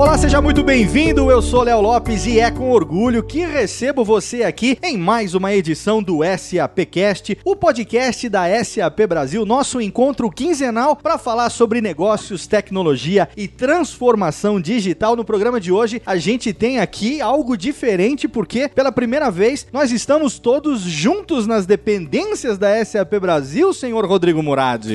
Olá, seja muito bem-vindo. Eu sou Léo Lopes e é com orgulho que recebo você aqui em mais uma edição do SAPcast, o podcast da SAP Brasil, nosso encontro quinzenal para falar sobre negócios, tecnologia e transformação digital. No programa de hoje, a gente tem aqui algo diferente porque pela primeira vez nós estamos todos juntos nas dependências da SAP Brasil, senhor Rodrigo Murad.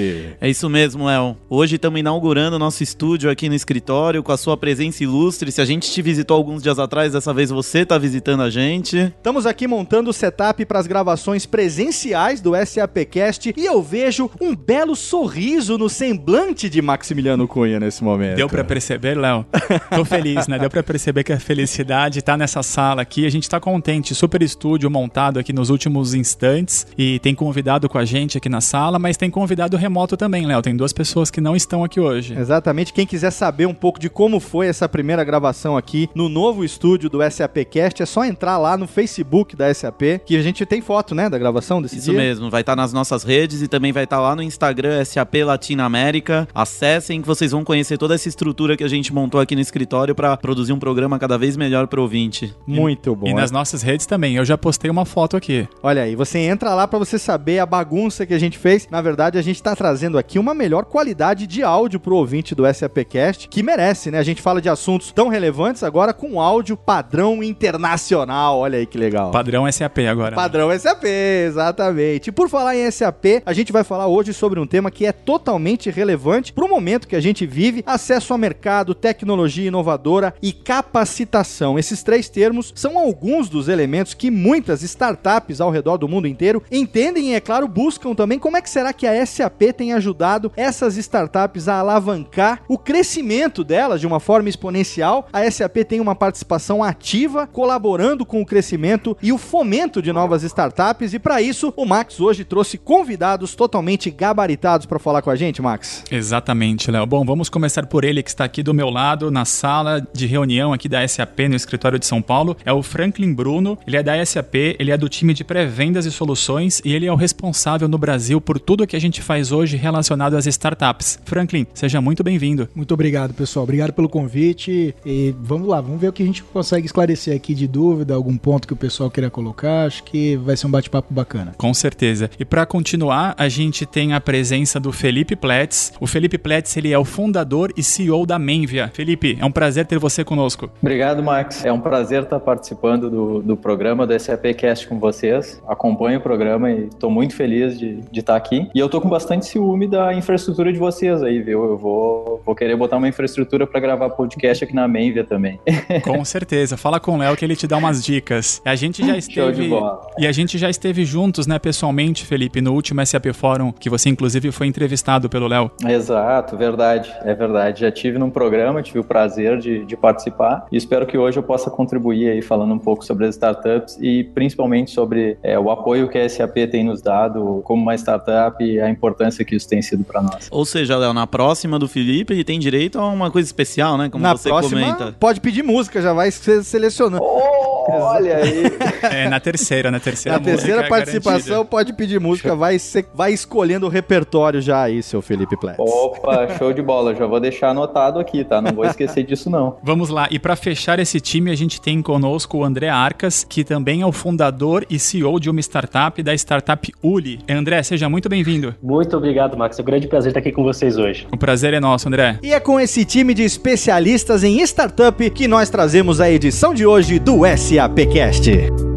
É isso mesmo, Léo. Hoje estamos inaugurando nosso estúdio aqui no escritório com a sua presença ilustre. Se a gente te visitou alguns dias atrás, dessa vez você está visitando a gente. Estamos aqui montando o setup para as gravações presenciais do SAPcast e eu vejo um belo sorriso no semblante de Maximiliano Cunha nesse momento. Deu para perceber, Léo? Tô feliz, né? Deu para perceber que a felicidade tá nessa sala aqui. A gente tá contente. Super estúdio montado aqui nos últimos instantes e tem convidado com a gente aqui na sala, mas tem convidado remoto também, Léo. Tem duas pessoas que não estão aqui hoje. Exatamente. Quem quiser saber um pouco de como foi essa primeira gravação aqui no novo estúdio do SAPcast, é só entrar lá no Facebook da SAP, que a gente tem foto, né, da gravação desse Isso dia. mesmo, vai estar nas nossas redes e também vai estar lá no Instagram SAP Latina América. Acessem que vocês vão conhecer toda essa estrutura que a gente montou aqui no escritório para produzir um programa cada vez melhor para o ouvinte. Muito bom. E nas nossas redes também. Eu já postei uma foto aqui. Olha aí, você entra lá para você saber a bagunça que a gente fez. Na verdade, a gente tá trazendo aqui uma melhor qualidade de áudio pro ouvinte do SAPcast, que merece, né? A gente fala de assuntos tão relevantes agora com áudio padrão internacional. Olha aí que legal. Padrão SAP agora. né? Padrão SAP, exatamente. E por falar em SAP, a gente vai falar hoje sobre um tema que é totalmente relevante para o momento que a gente vive: acesso a mercado, tecnologia inovadora e capacitação. Esses três termos são alguns dos elementos que muitas startups ao redor do mundo inteiro entendem e, é claro, buscam também como é que será que a SAP tem ajudado essas startups a alavancar o crescimento delas de uma forma exponencial. A SAP tem uma participação ativa, colaborando com o crescimento e o fomento de novas startups. E para isso, o Max hoje trouxe convidados totalmente gabaritados para falar com a gente, Max. Exatamente, Léo. Bom, vamos começar por ele que está aqui do meu lado, na sala de reunião aqui da SAP no escritório de São Paulo. É o Franklin Bruno. Ele é da SAP, ele é do time de pré-vendas e soluções e ele é o responsável no Brasil por tudo que a gente faz hoje relacionado às startups. Franklin, seja muito bem-vindo. Muito obrigado, pessoal. Obrigado pelo convite. E vamos lá, vamos ver o que a gente consegue esclarecer aqui de dúvida, algum ponto que o pessoal queira colocar. Acho que vai ser um bate-papo bacana. Com certeza. E para continuar, a gente tem a presença do Felipe Pletz. O Felipe Pletz, ele é o fundador e CEO da Menvia. Felipe, é um prazer ter você conosco. Obrigado, Max. É um prazer estar participando do, do programa do SAPcast com vocês. Acompanho o programa e estou muito feliz de, de estar aqui. E eu estou com bastante ciúme da infraestrutura de vocês aí, viu? Eu vou, vou querer botar uma infraestrutura para gravar podcast aqui na Menvia também. Com certeza. Fala com o Léo que ele te dá umas dicas. A gente já Show de esteve bola. e a gente já esteve juntos, né, pessoalmente, Felipe, no último SAP Fórum, que você inclusive foi entrevistado pelo Léo. Exato, verdade, é verdade. Já tive num programa, tive o prazer de, de participar e espero que hoje eu possa contribuir aí falando um pouco sobre as startups e principalmente sobre é, o apoio que a SAP tem nos dado como uma startup e a importância que isso tem sido para nós. Ou seja, Léo, na próxima do Felipe, ele tem direito a uma coisa especial, né? Como Na você próxima, comenta. pode pedir música, já vai ser selecionando. Olha aí! É, na terceira, na terceira Na terceira música participação, garantida. pode pedir música, vai, ser- vai escolhendo o repertório já aí, seu Felipe Pletz. Opa, show de bola. Já vou deixar anotado aqui, tá? Não vou esquecer disso não. Vamos lá, e para fechar esse time, a gente tem conosco o André Arcas, que também é o fundador e CEO de uma startup, da startup Uli. André, seja muito bem-vindo. Muito obrigado, Max. É um grande prazer estar aqui com vocês hoje. O prazer é nosso, André. E é com esse time de especialistas em startup que nós trazemos a edição de hoje do SAPcast.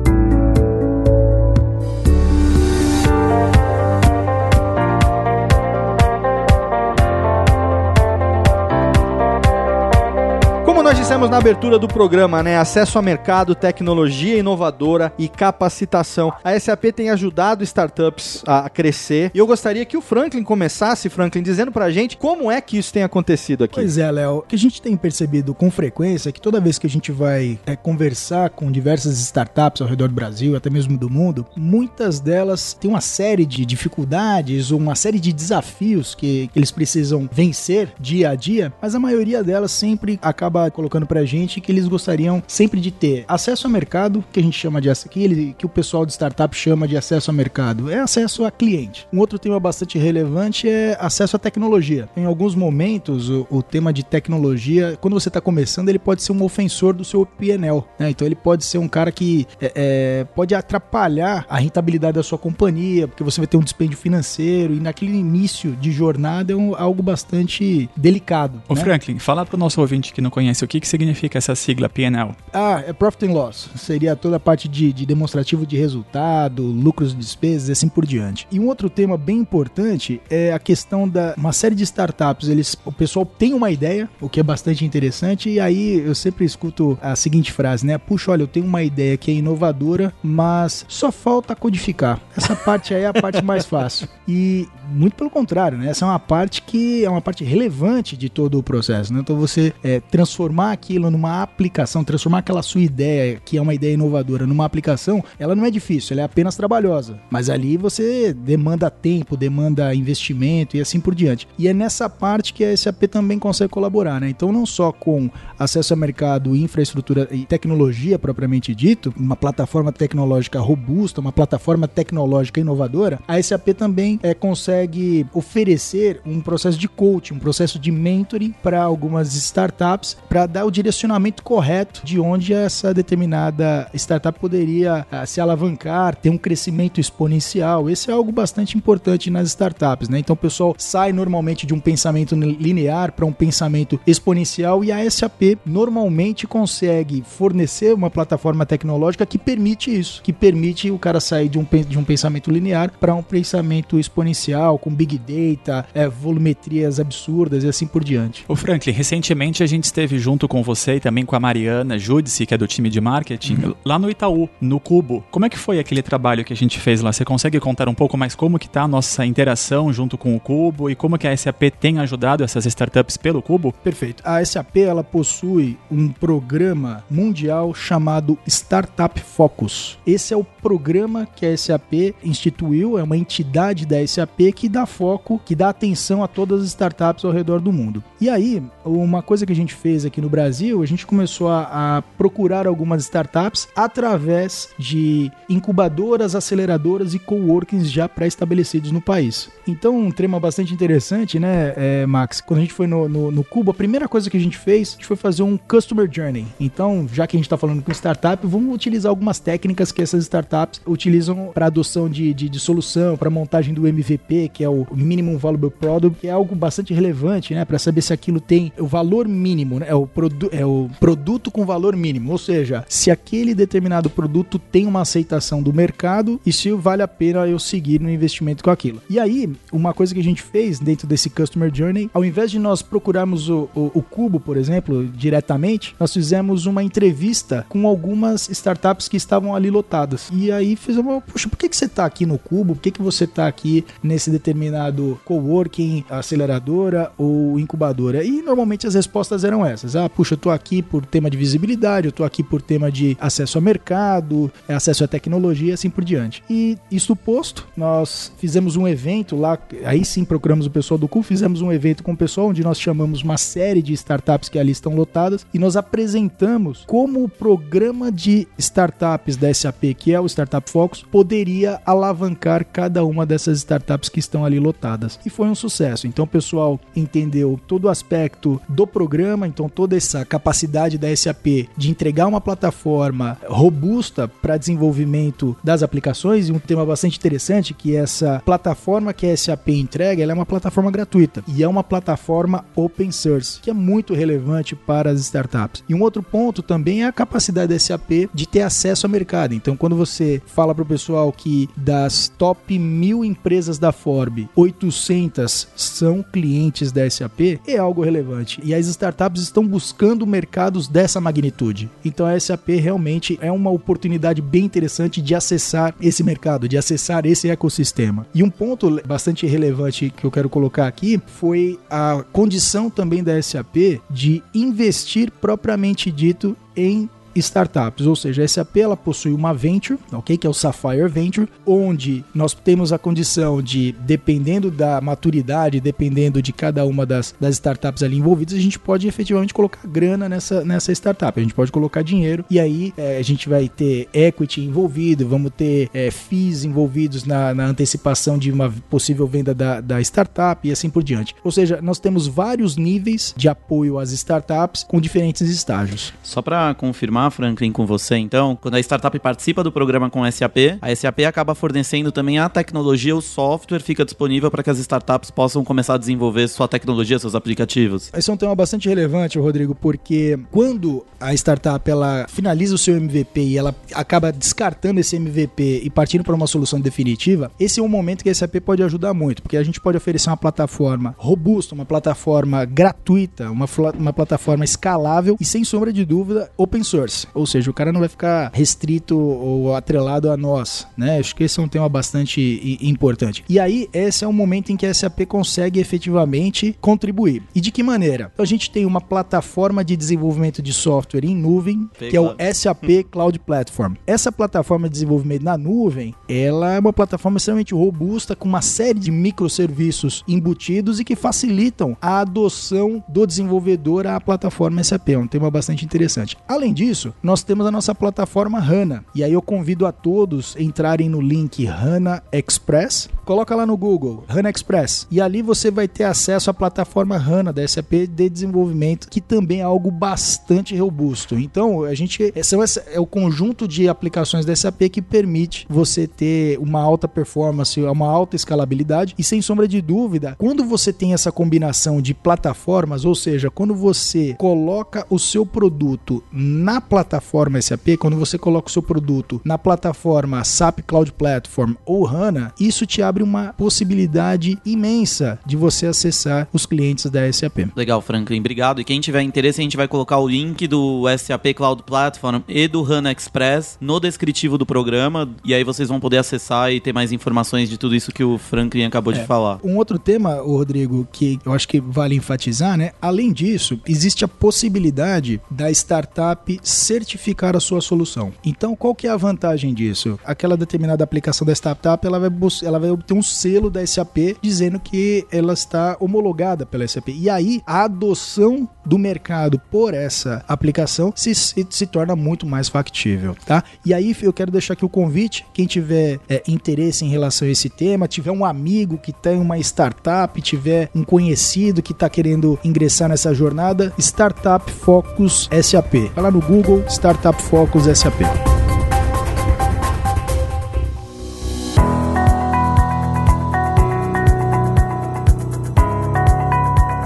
Dissemos na abertura do programa, né? Acesso a mercado, tecnologia inovadora e capacitação. A SAP tem ajudado startups a crescer. E eu gostaria que o Franklin começasse, Franklin, dizendo pra gente como é que isso tem acontecido aqui. Pois é, Léo. O que a gente tem percebido com frequência é que toda vez que a gente vai é, conversar com diversas startups ao redor do Brasil, até mesmo do mundo, muitas delas têm uma série de dificuldades ou uma série de desafios que eles precisam vencer dia a dia, mas a maioria delas sempre acaba colocando pra gente que eles gostariam sempre de ter acesso ao mercado, que a gente chama de que, que o pessoal de startup chama de acesso ao mercado, é acesso a cliente. Um outro tema bastante relevante é acesso à tecnologia. Em alguns momentos, o, o tema de tecnologia, quando você está começando, ele pode ser um ofensor do seu PNL. Né? Então ele pode ser um cara que é, é, pode atrapalhar a rentabilidade da sua companhia, porque você vai ter um dispêndio financeiro e naquele início de jornada é um, algo bastante delicado. Ô né? Franklin, fala para o nosso ouvinte que não conhece o que, que significa essa sigla PNL. Ah, é Profit and Loss. Seria toda a parte de, de demonstrativo de resultado, lucros e despesas e assim por diante. E um outro tema bem importante é a questão da uma série de startups. Eles, o pessoal tem uma ideia, o que é bastante interessante, e aí eu sempre escuto a seguinte frase, né? Puxa, olha, eu tenho uma ideia que é inovadora, mas só falta codificar. Essa parte aí é a parte mais fácil. E muito pelo contrário, né? Essa é uma parte que é uma parte relevante de todo o processo, né? Então você é, transformar aquilo numa aplicação, transformar aquela sua ideia, que é uma ideia inovadora, numa aplicação, ela não é difícil, ela é apenas trabalhosa. Mas ali você demanda tempo, demanda investimento e assim por diante. E é nessa parte que a SAP também consegue colaborar, né? Então não só com acesso a mercado, infraestrutura e tecnologia propriamente dito, uma plataforma tecnológica robusta, uma plataforma tecnológica inovadora, a SAP também é, consegue oferecer um processo de coaching, um processo de mentoring para algumas startups para dar o direcionamento correto de onde essa determinada startup poderia uh, se alavancar, ter um crescimento exponencial. Esse é algo bastante importante nas startups, né? Então o pessoal sai normalmente de um pensamento linear para um pensamento exponencial e a SAP normalmente consegue fornecer uma plataforma tecnológica que permite isso, que permite o cara sair de um, de um pensamento linear para um pensamento exponencial, com big data, é, volumetrias absurdas e assim por diante. O Franklin, recentemente a gente esteve junto com você e também com a Mariana Judici, que é do time de marketing, uhum. lá no Itaú, no Cubo. Como é que foi aquele trabalho que a gente fez lá? Você consegue contar um pouco mais como que tá a nossa interação junto com o Cubo e como que a SAP tem ajudado essas startups pelo Cubo? Perfeito. A SAP ela possui um programa mundial chamado Startup Focus. Esse é o programa que a SAP instituiu, é uma entidade da SAP que dá foco, que dá atenção a todas as startups ao redor do mundo. E aí, uma coisa que a gente fez aqui no Brasil, a gente começou a, a procurar algumas startups através de incubadoras, aceleradoras e coworkings já pré-estabelecidos no país. Então, um tema bastante interessante, né, é, Max? Quando a gente foi no, no, no Cuba, a primeira coisa que a gente fez, a gente foi fazer um Customer Journey. Então, já que a gente está falando com startup, vamos utilizar algumas técnicas que essas startups utilizam para adoção de, de, de solução, para montagem do MVP, que é o Minimum Valuable Product, que é algo bastante relevante, né, para saber se aquilo tem o valor mínimo, né, é o, produ é o produto com valor mínimo, ou seja, se aquele determinado produto tem uma aceitação do mercado e se vale a pena eu seguir no investimento com aquilo. E aí, uma coisa que a gente fez dentro desse Customer Journey, ao invés de nós procurarmos o, o, o Cubo, por exemplo, diretamente, nós fizemos uma entrevista com algumas startups que estavam ali lotadas. E aí fizemos, poxa, por que, que você está aqui no Cubo? Por que, que você está aqui nesse determinado coworking, aceleradora ou incubadora? E normalmente as respostas eram essas. Ah, puxa, eu tô aqui por tema de visibilidade, eu tô aqui por tema de acesso ao mercado, acesso à tecnologia, assim por diante. E isso posto, nós fizemos um evento lá, aí sim procuramos o pessoal do CU, fizemos um evento com o pessoal onde nós chamamos uma série de startups que ali estão lotadas e nós apresentamos como o programa de startups da SAP, que é o Startup Focus, poderia alavancar cada uma dessas startups que estão ali lotadas. E foi um sucesso. Então o pessoal entendeu todo o aspecto do programa, então toda essa capacidade da SAP de entregar uma plataforma robusta para desenvolvimento das aplicações e um tema bastante interessante que essa plataforma que a SAP entrega, é uma plataforma gratuita e é uma plataforma open source, que é muito relevante para as startups. E um outro ponto também é a capacidade da SAP de ter acesso ao mercado. Então, quando você fala para o pessoal que das top mil empresas da Forbes, 800 são clientes da SAP, é algo relevante. E as startups estão buscando tocando mercados dessa magnitude. Então a SAP realmente é uma oportunidade bem interessante de acessar esse mercado, de acessar esse ecossistema. E um ponto bastante relevante que eu quero colocar aqui foi a condição também da SAP de investir propriamente dito em startups, ou seja, a SAP ela possui uma venture, ok, que é o Sapphire Venture, onde nós temos a condição de, dependendo da maturidade, dependendo de cada uma das, das startups ali envolvidas, a gente pode efetivamente colocar grana nessa, nessa startup, a gente pode colocar dinheiro e aí é, a gente vai ter equity envolvido, vamos ter é, fees envolvidos na, na antecipação de uma possível venda da, da startup e assim por diante. Ou seja, nós temos vários níveis de apoio às startups com diferentes estágios. Só para confirmar Franklin, com você, então, quando a startup participa do programa com a SAP, a SAP acaba fornecendo também a tecnologia, o software fica disponível para que as startups possam começar a desenvolver sua tecnologia, seus aplicativos. Esse é um tema bastante relevante, Rodrigo, porque quando a startup ela finaliza o seu MVP e ela acaba descartando esse MVP e partindo para uma solução definitiva, esse é um momento que a SAP pode ajudar muito, porque a gente pode oferecer uma plataforma robusta, uma plataforma gratuita, uma, uma plataforma escalável e sem sombra de dúvida open source. Ou seja, o cara não vai ficar restrito ou atrelado a nós, né? Acho que esse é um tema bastante importante. E aí, esse é o momento em que a SAP consegue efetivamente contribuir. E de que maneira? Então, a gente tem uma plataforma de desenvolvimento de software em nuvem, que é o SAP Cloud Platform. Essa plataforma de desenvolvimento na nuvem, ela é uma plataforma extremamente robusta, com uma série de microserviços embutidos e que facilitam a adoção do desenvolvedor à plataforma SAP. É um tema bastante interessante. Além disso, nós temos a nossa plataforma HANA. E aí eu convido a todos a entrarem no link HANA Express. Coloca lá no Google, HANA Express. E ali você vai ter acesso à plataforma HANA da SAP de desenvolvimento, que também é algo bastante robusto. Então, a gente são essa, é o conjunto de aplicações da SAP que permite você ter uma alta performance, uma alta escalabilidade e sem sombra de dúvida, quando você tem essa combinação de plataformas, ou seja, quando você coloca o seu produto na plataforma SAP, quando você coloca o seu produto na plataforma SAP Cloud Platform ou HANA, isso te abre uma possibilidade imensa de você acessar os clientes da SAP. Legal, Franklin, obrigado. E quem tiver interesse, a gente vai colocar o link do SAP Cloud Platform e do HANA Express no descritivo do programa, e aí vocês vão poder acessar e ter mais informações de tudo isso que o Franklin acabou é. de falar. Um outro tema, Rodrigo, que eu acho que vale enfatizar, né? Além disso, existe a possibilidade da startup certificar a sua solução. Então, qual que é a vantagem disso? Aquela determinada aplicação da startup, ela vai, ela vai obter um selo da SAP dizendo que ela está homologada pela SAP. E aí, a adoção do mercado por essa aplicação se, se, se torna muito mais factível, tá? E aí, eu quero deixar aqui o convite, quem tiver é, interesse em relação a esse tema, tiver um amigo que tem uma startup, tiver um conhecido que está querendo ingressar nessa jornada, Startup Focus SAP. Vai lá no Google, Google Startup Focus SAP.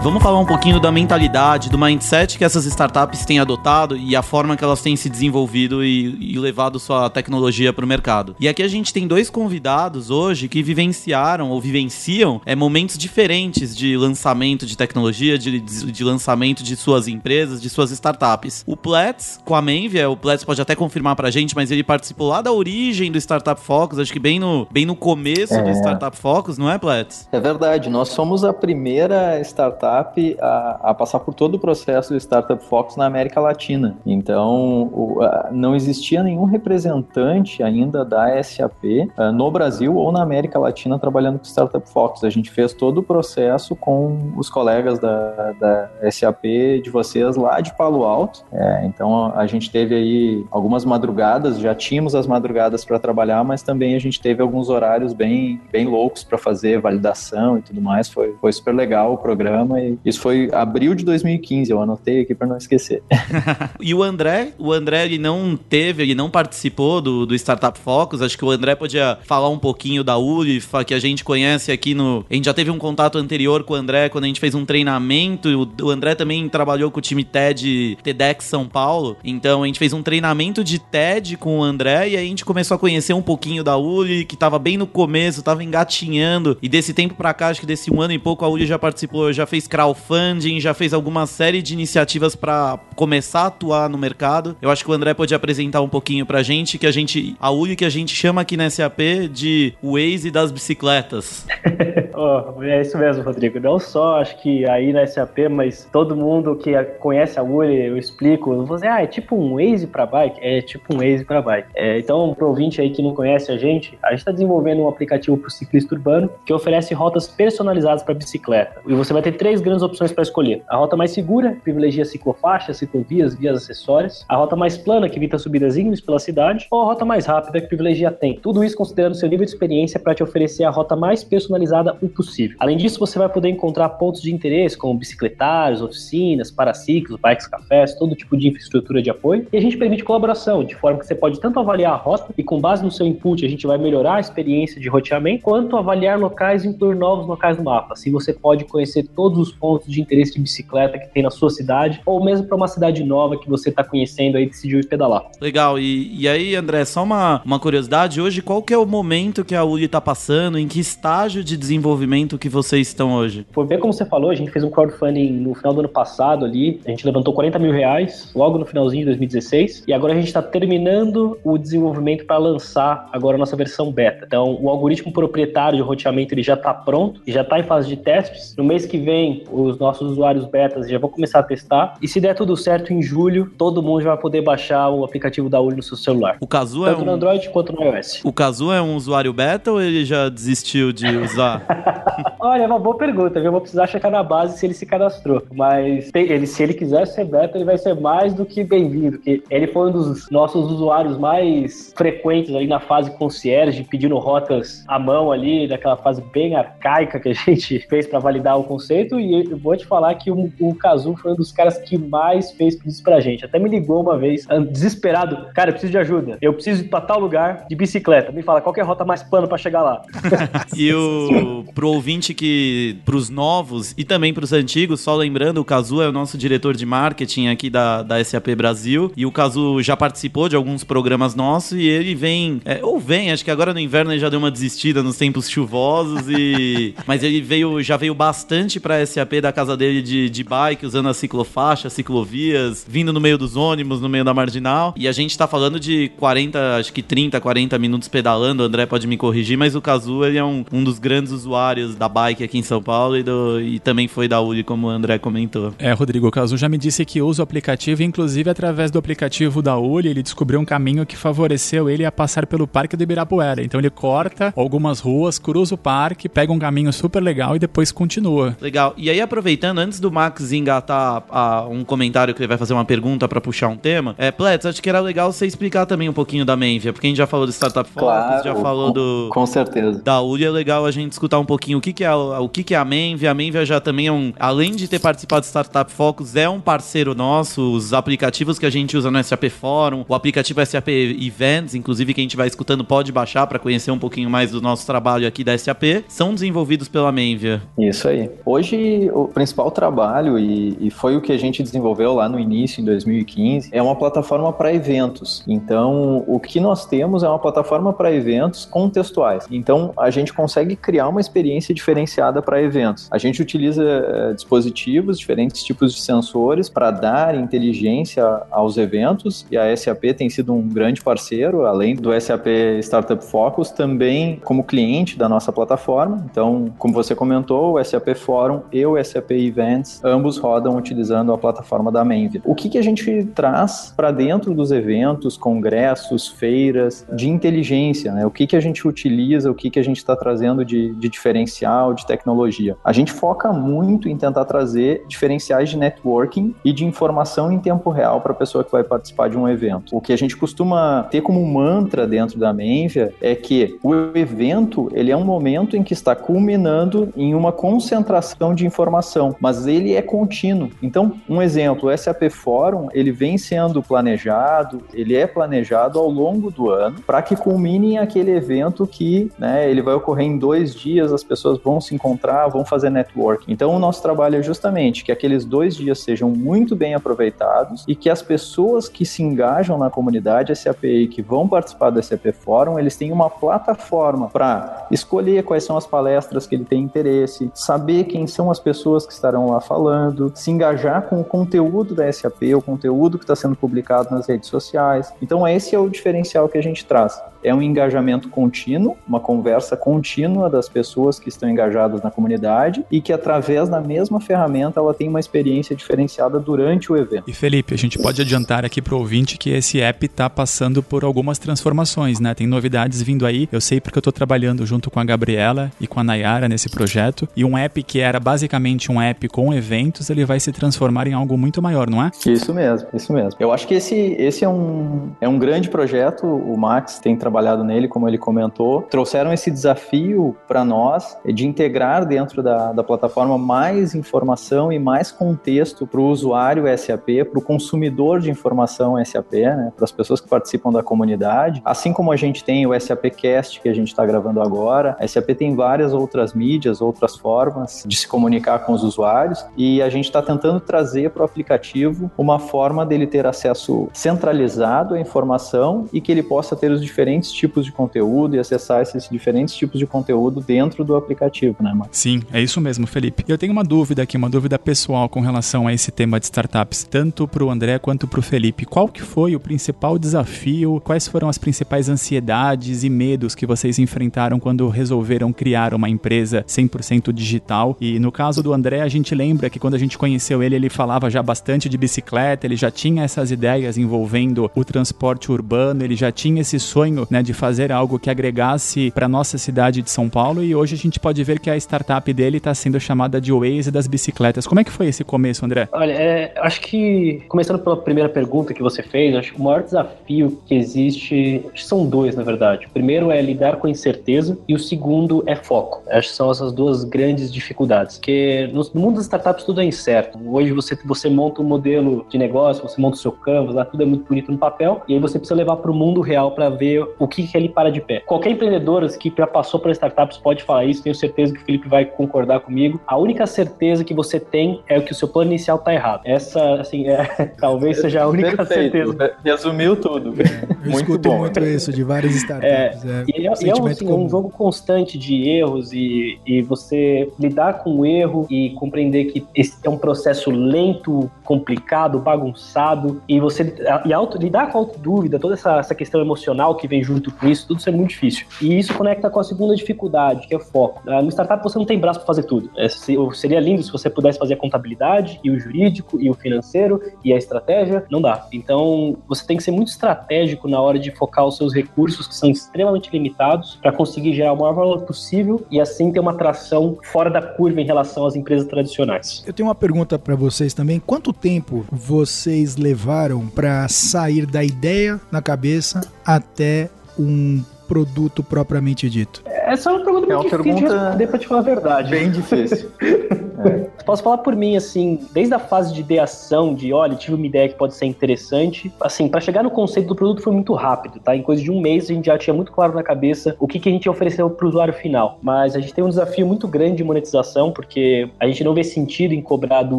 Vamos falar um pouquinho da mentalidade, do mindset que essas startups têm adotado e a forma que elas têm se desenvolvido e, e levado sua tecnologia para o mercado. E aqui a gente tem dois convidados hoje que vivenciaram ou vivenciam é, momentos diferentes de lançamento de tecnologia, de, de, lançamento de suas empresas, de suas startups. O Platts, com a Menvia, o Platts pode até confirmar pra gente, mas ele participou lá da origem do Startup Focus, acho que bem no, bem no começo é. do Startup Focus, não é, Platts? É verdade, nós somos a primeira startup startup a, a, passar por todo o processo do Startup Fox na América Latina. Então, o, a, não existia nenhum representante ainda da SAP a, no Brasil ou na América Latina trabalhando com Startup Fox. A gente fez todo o processo com os colegas da, da SAP de vocês lá de Palo Alto. É, então, a gente teve aí algumas madrugadas, já tínhamos as madrugadas para trabalhar, mas também a gente teve alguns horários bem, bem loucos para fazer validação e tudo mais. Foi, foi super legal o programa isso foi abril de 2015, eu anotei aqui para não esquecer. e o André, o André ele não teve, ele não participou do, do Startup Focus, acho que o André podia falar um pouquinho da ULIFA, que a gente conhece aqui no... A gente já teve um contato anterior com o André quando a gente fez um treinamento, o, o André também trabalhou com o time TED, TEDx São Paulo, então a gente fez um treinamento de TED com o André e a gente começou a conhecer um pouquinho da Uli, que tava bem no começo, tava engatinhando, e desse tempo pra cá, acho que desse um ano e pouco, a Uli já participou, já fez crowdfunding, já fez alguma série de iniciativas para começar a atuar no mercado. Eu acho que o André pode apresentar um pouquinho pra gente, que a gente, a Uli que a gente chama aqui na SAP de Waze das bicicletas. oh, é isso mesmo, Rodrigo. Não só acho que aí na SAP, mas todo mundo que conhece a Uli, eu explico, eu vou dizer, ah, é tipo um Waze para bike? É tipo um Waze para bike. É, então, pro ouvinte aí que não conhece a gente, a gente está desenvolvendo um aplicativo para ciclista urbano que oferece rotas personalizadas para bicicleta. E você vai ter três grandes opções para escolher. A rota mais segura, privilegia ciclofaixas, ciclovias, vias acessórias. A rota mais plana, que evita subidas íngremes pela cidade. Ou a rota mais rápida, que privilegia tempo. Tudo isso considerando seu nível de experiência para te oferecer a rota mais personalizada o possível. Além disso, você vai poder encontrar pontos de interesse como bicicletários, oficinas, paraciclos, bikes, cafés, todo tipo de infraestrutura de apoio. E a gente permite colaboração, de forma que você pode tanto avaliar a rota e com base no seu input a gente vai melhorar a experiência de roteamento, quanto avaliar locais e incluir novos locais no mapa. Assim você pode conhecer todos os pontos de interesse de bicicleta que tem na sua cidade, ou mesmo para uma cidade nova que você está conhecendo aí decidiu ir pedalar. Legal. E, e aí, André, só uma, uma curiosidade, hoje qual que é o momento que a Uli está passando, em que estágio de desenvolvimento que vocês estão hoje? Por bem como você falou, a gente fez um crowdfunding no final do ano passado ali, a gente levantou 40 mil reais logo no finalzinho de 2016, e agora a gente está terminando o desenvolvimento para lançar agora a nossa versão beta. Então, o algoritmo proprietário de roteamento ele já está pronto e já está em fase de testes. No mês que vem, os nossos usuários betas já vão começar a testar. E se der tudo certo em julho, todo mundo já vai poder baixar o aplicativo da Uli no seu celular. O Cazu é um... no Android quanto no iOS. O Cazu é um usuário beta ou ele já desistiu de usar? Olha, é uma boa pergunta. Eu vou precisar checar na base se ele se cadastrou. Mas ele, se ele quiser ser beta, ele vai ser mais do que bem-vindo. Que ele foi um dos nossos usuários mais frequentes ali na fase concierge, pedindo rotas à mão ali, daquela fase bem arcaica que a gente fez para validar o conceito. E eu vou te falar que o, o Kazu foi um dos caras que mais fez pedidos pra gente. Até me ligou uma vez, desesperado. Cara, eu preciso de ajuda. Eu preciso ir pra tal lugar de bicicleta. Me fala qual é a rota mais plana para chegar lá. e o pro ouvinte que pros novos e também pros antigos, só lembrando, o Kazu é o nosso diretor de marketing aqui da, da SAP Brasil. E o Kazu já participou de alguns programas nossos e ele vem, é, ou vem, acho que agora no inverno ele já deu uma desistida nos tempos chuvosos e mas ele veio já veio bastante para SAP da casa dele de, de bike, usando a ciclofaixa, ciclovias, vindo no meio dos ônibus, no meio da marginal. E a gente tá falando de 40, acho que 30, 40 minutos pedalando. O André pode me corrigir, mas o Kazu ele é um, um dos grandes usuários da bike aqui em São Paulo e, do, e também foi da Uli, como o André comentou. É, Rodrigo, o Kazu já me disse que usa o aplicativo, inclusive através do aplicativo da Uli, ele descobriu um caminho que favoreceu ele a passar pelo Parque do Ibirapuera. Então ele corta algumas ruas, cruza o parque, pega um caminho super legal e depois continua. Legal. E aí, aproveitando, antes do Max engatar a, um comentário que ele vai fazer uma pergunta para puxar um tema, é, Pletz, acho que era legal você explicar também um pouquinho da Menvia, porque a gente já falou do Startup Focus, claro, já falou do... Com certeza. Da Uli, é legal a gente escutar um pouquinho o que, que é o, que, que é a Menvia. A Menvia já também é um... Além de ter participado do Startup Focus, é um parceiro nosso, os aplicativos que a gente usa no SAP Forum, o aplicativo SAP Events, inclusive quem estiver escutando pode baixar para conhecer um pouquinho mais do nosso trabalho aqui da SAP, são desenvolvidos pela Menvia. Isso aí. Hoje, o principal trabalho, e, e foi o que a gente desenvolveu lá no início, em 2015, é uma plataforma para eventos. Então, o que nós temos é uma plataforma para eventos contextuais. Então, a gente consegue criar uma experiência diferenciada para eventos. A gente utiliza é, dispositivos, diferentes tipos de sensores para dar inteligência aos eventos, e a SAP tem sido um grande parceiro, além do SAP Startup Focus, também como cliente da nossa plataforma. Então, como você comentou, o SAP Forum e o SAP Events, ambos rodam utilizando a plataforma da Menvia. O que, que a gente traz para dentro dos eventos, congressos, feiras, de inteligência, né? O que, que a gente utiliza, o que, que a gente está trazendo de, de diferencial, de tecnologia. A gente foca muito em tentar trazer diferenciais de networking e de informação em tempo real para a pessoa que vai participar de um evento. O que a gente costuma ter como mantra dentro da Menvia é que o evento ele é um momento em que está culminando em uma concentração de informação, mas ele é contínuo. Então, um exemplo, o SAP Forum, ele vem sendo planejado, ele é planejado ao longo do ano para que culmine aquele evento que, né, ele vai ocorrer em dois dias, as pessoas vão se encontrar, vão fazer network. Então, o nosso trabalho é justamente que aqueles dois dias sejam muito bem aproveitados e que as pessoas que se engajam na comunidade SAP e que vão participar do SAP Forum, eles têm uma plataforma para escolher quais são as palestras que ele tem interesse, saber quem são as pessoas que estarão lá falando, se engajar com o conteúdo da SAP, o conteúdo que está sendo publicado nas redes sociais. Então, esse é o diferencial que a gente traz é um engajamento contínuo, uma conversa contínua das pessoas que estão engajadas na comunidade e que através da mesma ferramenta ela tem uma experiência diferenciada durante o evento. E Felipe, a gente pode adiantar aqui para o ouvinte que esse app está passando por algumas transformações, né? Tem novidades vindo aí. Eu sei porque eu estou trabalhando junto com a Gabriela e com a Nayara nesse projeto. E um app que era basicamente um app com eventos, ele vai se transformar em algo muito maior, não é? Isso mesmo, isso mesmo. Eu acho que esse, esse é, um, é um grande projeto. O Max tem trabalhado trabalhado nele, como ele comentou, trouxeram esse desafio para nós de integrar dentro da, da plataforma mais informação e mais contexto para o usuário SAP, para o consumidor de informação SAP, né, para as pessoas que participam da comunidade. Assim como a gente tem o SAP Cast, que a gente está gravando agora, a SAP tem várias outras mídias, outras formas de se comunicar com os usuários e a gente está tentando trazer para o aplicativo uma forma dele ter acesso centralizado à informação e que ele possa ter os diferentes diferentes tipos de conteúdo e acessar esses diferentes tipos de conteúdo dentro do aplicativo, né, Marcos? Sim, é isso mesmo, Felipe. Eu tenho uma dúvida aqui, uma dúvida pessoal com relação a esse tema de startups, tanto para o André quanto para o Felipe. Qual que foi o principal desafio? Quais foram as principais ansiedades e medos que vocês enfrentaram quando resolveram criar uma empresa 100% digital? E no caso do André, a gente lembra que quando a gente conheceu ele, ele falava já bastante de bicicleta, ele já tinha essas ideias envolvendo o transporte urbano, ele já tinha esse sonho né, de fazer algo que agregasse para nossa cidade de São Paulo e hoje a gente pode ver que a startup dele está sendo chamada de Waze das bicicletas. Como é que foi esse começo, André? Olha, é, acho que começando pela primeira pergunta que você fez, acho que o maior desafio que existe são dois, na verdade. O primeiro é lidar com incerteza e o segundo é foco. Acho que são essas duas grandes dificuldades, porque no mundo das startups tudo é incerto. Hoje você você monta um modelo de negócio, você monta o seu canvas, lá tudo é muito bonito no papel e aí você precisa levar para o mundo real para ver o que, que ele para de pé. Qualquer empreendedor que já passou por startups pode falar isso, tenho certeza que o Felipe vai concordar comigo. A única certeza que você tem é que o seu plano inicial está errado. Essa, assim, é, talvez seja a única Perfeito. certeza. Resumiu tudo. É, eu muito escuto bom. muito isso de várias startups. É, é, e é, é um, assim, um, jogo constante de erros e, e você lidar com o erro e compreender que esse é um processo lento, complicado, bagunçado e você e auto, lidar com a autodúvida, toda essa, essa questão emocional que vem junto com isso, tudo isso é muito difícil. E isso conecta com a segunda dificuldade, que é o foco. Ah, no startup você não tem braço para fazer tudo. É, seria lindo se você pudesse fazer a contabilidade e o jurídico e o financeiro e a estratégia, não dá. Então você tem que ser muito estratégico na hora de focar os seus recursos que são extremamente limitados para conseguir gerar o maior valor possível e assim ter uma atração fora da curva em relação às empresas tradicionais. Eu tenho uma pergunta para vocês também. Quanto tempo vocês levaram para sair da ideia na cabeça até um produto propriamente dito? Essa é uma pergunta é muito uma difícil pergunta de responder, pra te falar a verdade. Bem difícil. é. Posso falar por mim, assim, desde a fase de ideação, de olha, tive uma ideia que pode ser interessante, assim, para chegar no conceito do produto foi muito rápido, tá? Em coisa de um mês a gente já tinha muito claro na cabeça o que, que a gente ia oferecer pro usuário final. Mas a gente tem um desafio muito grande de monetização, porque a gente não vê sentido em cobrar do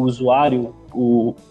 usuário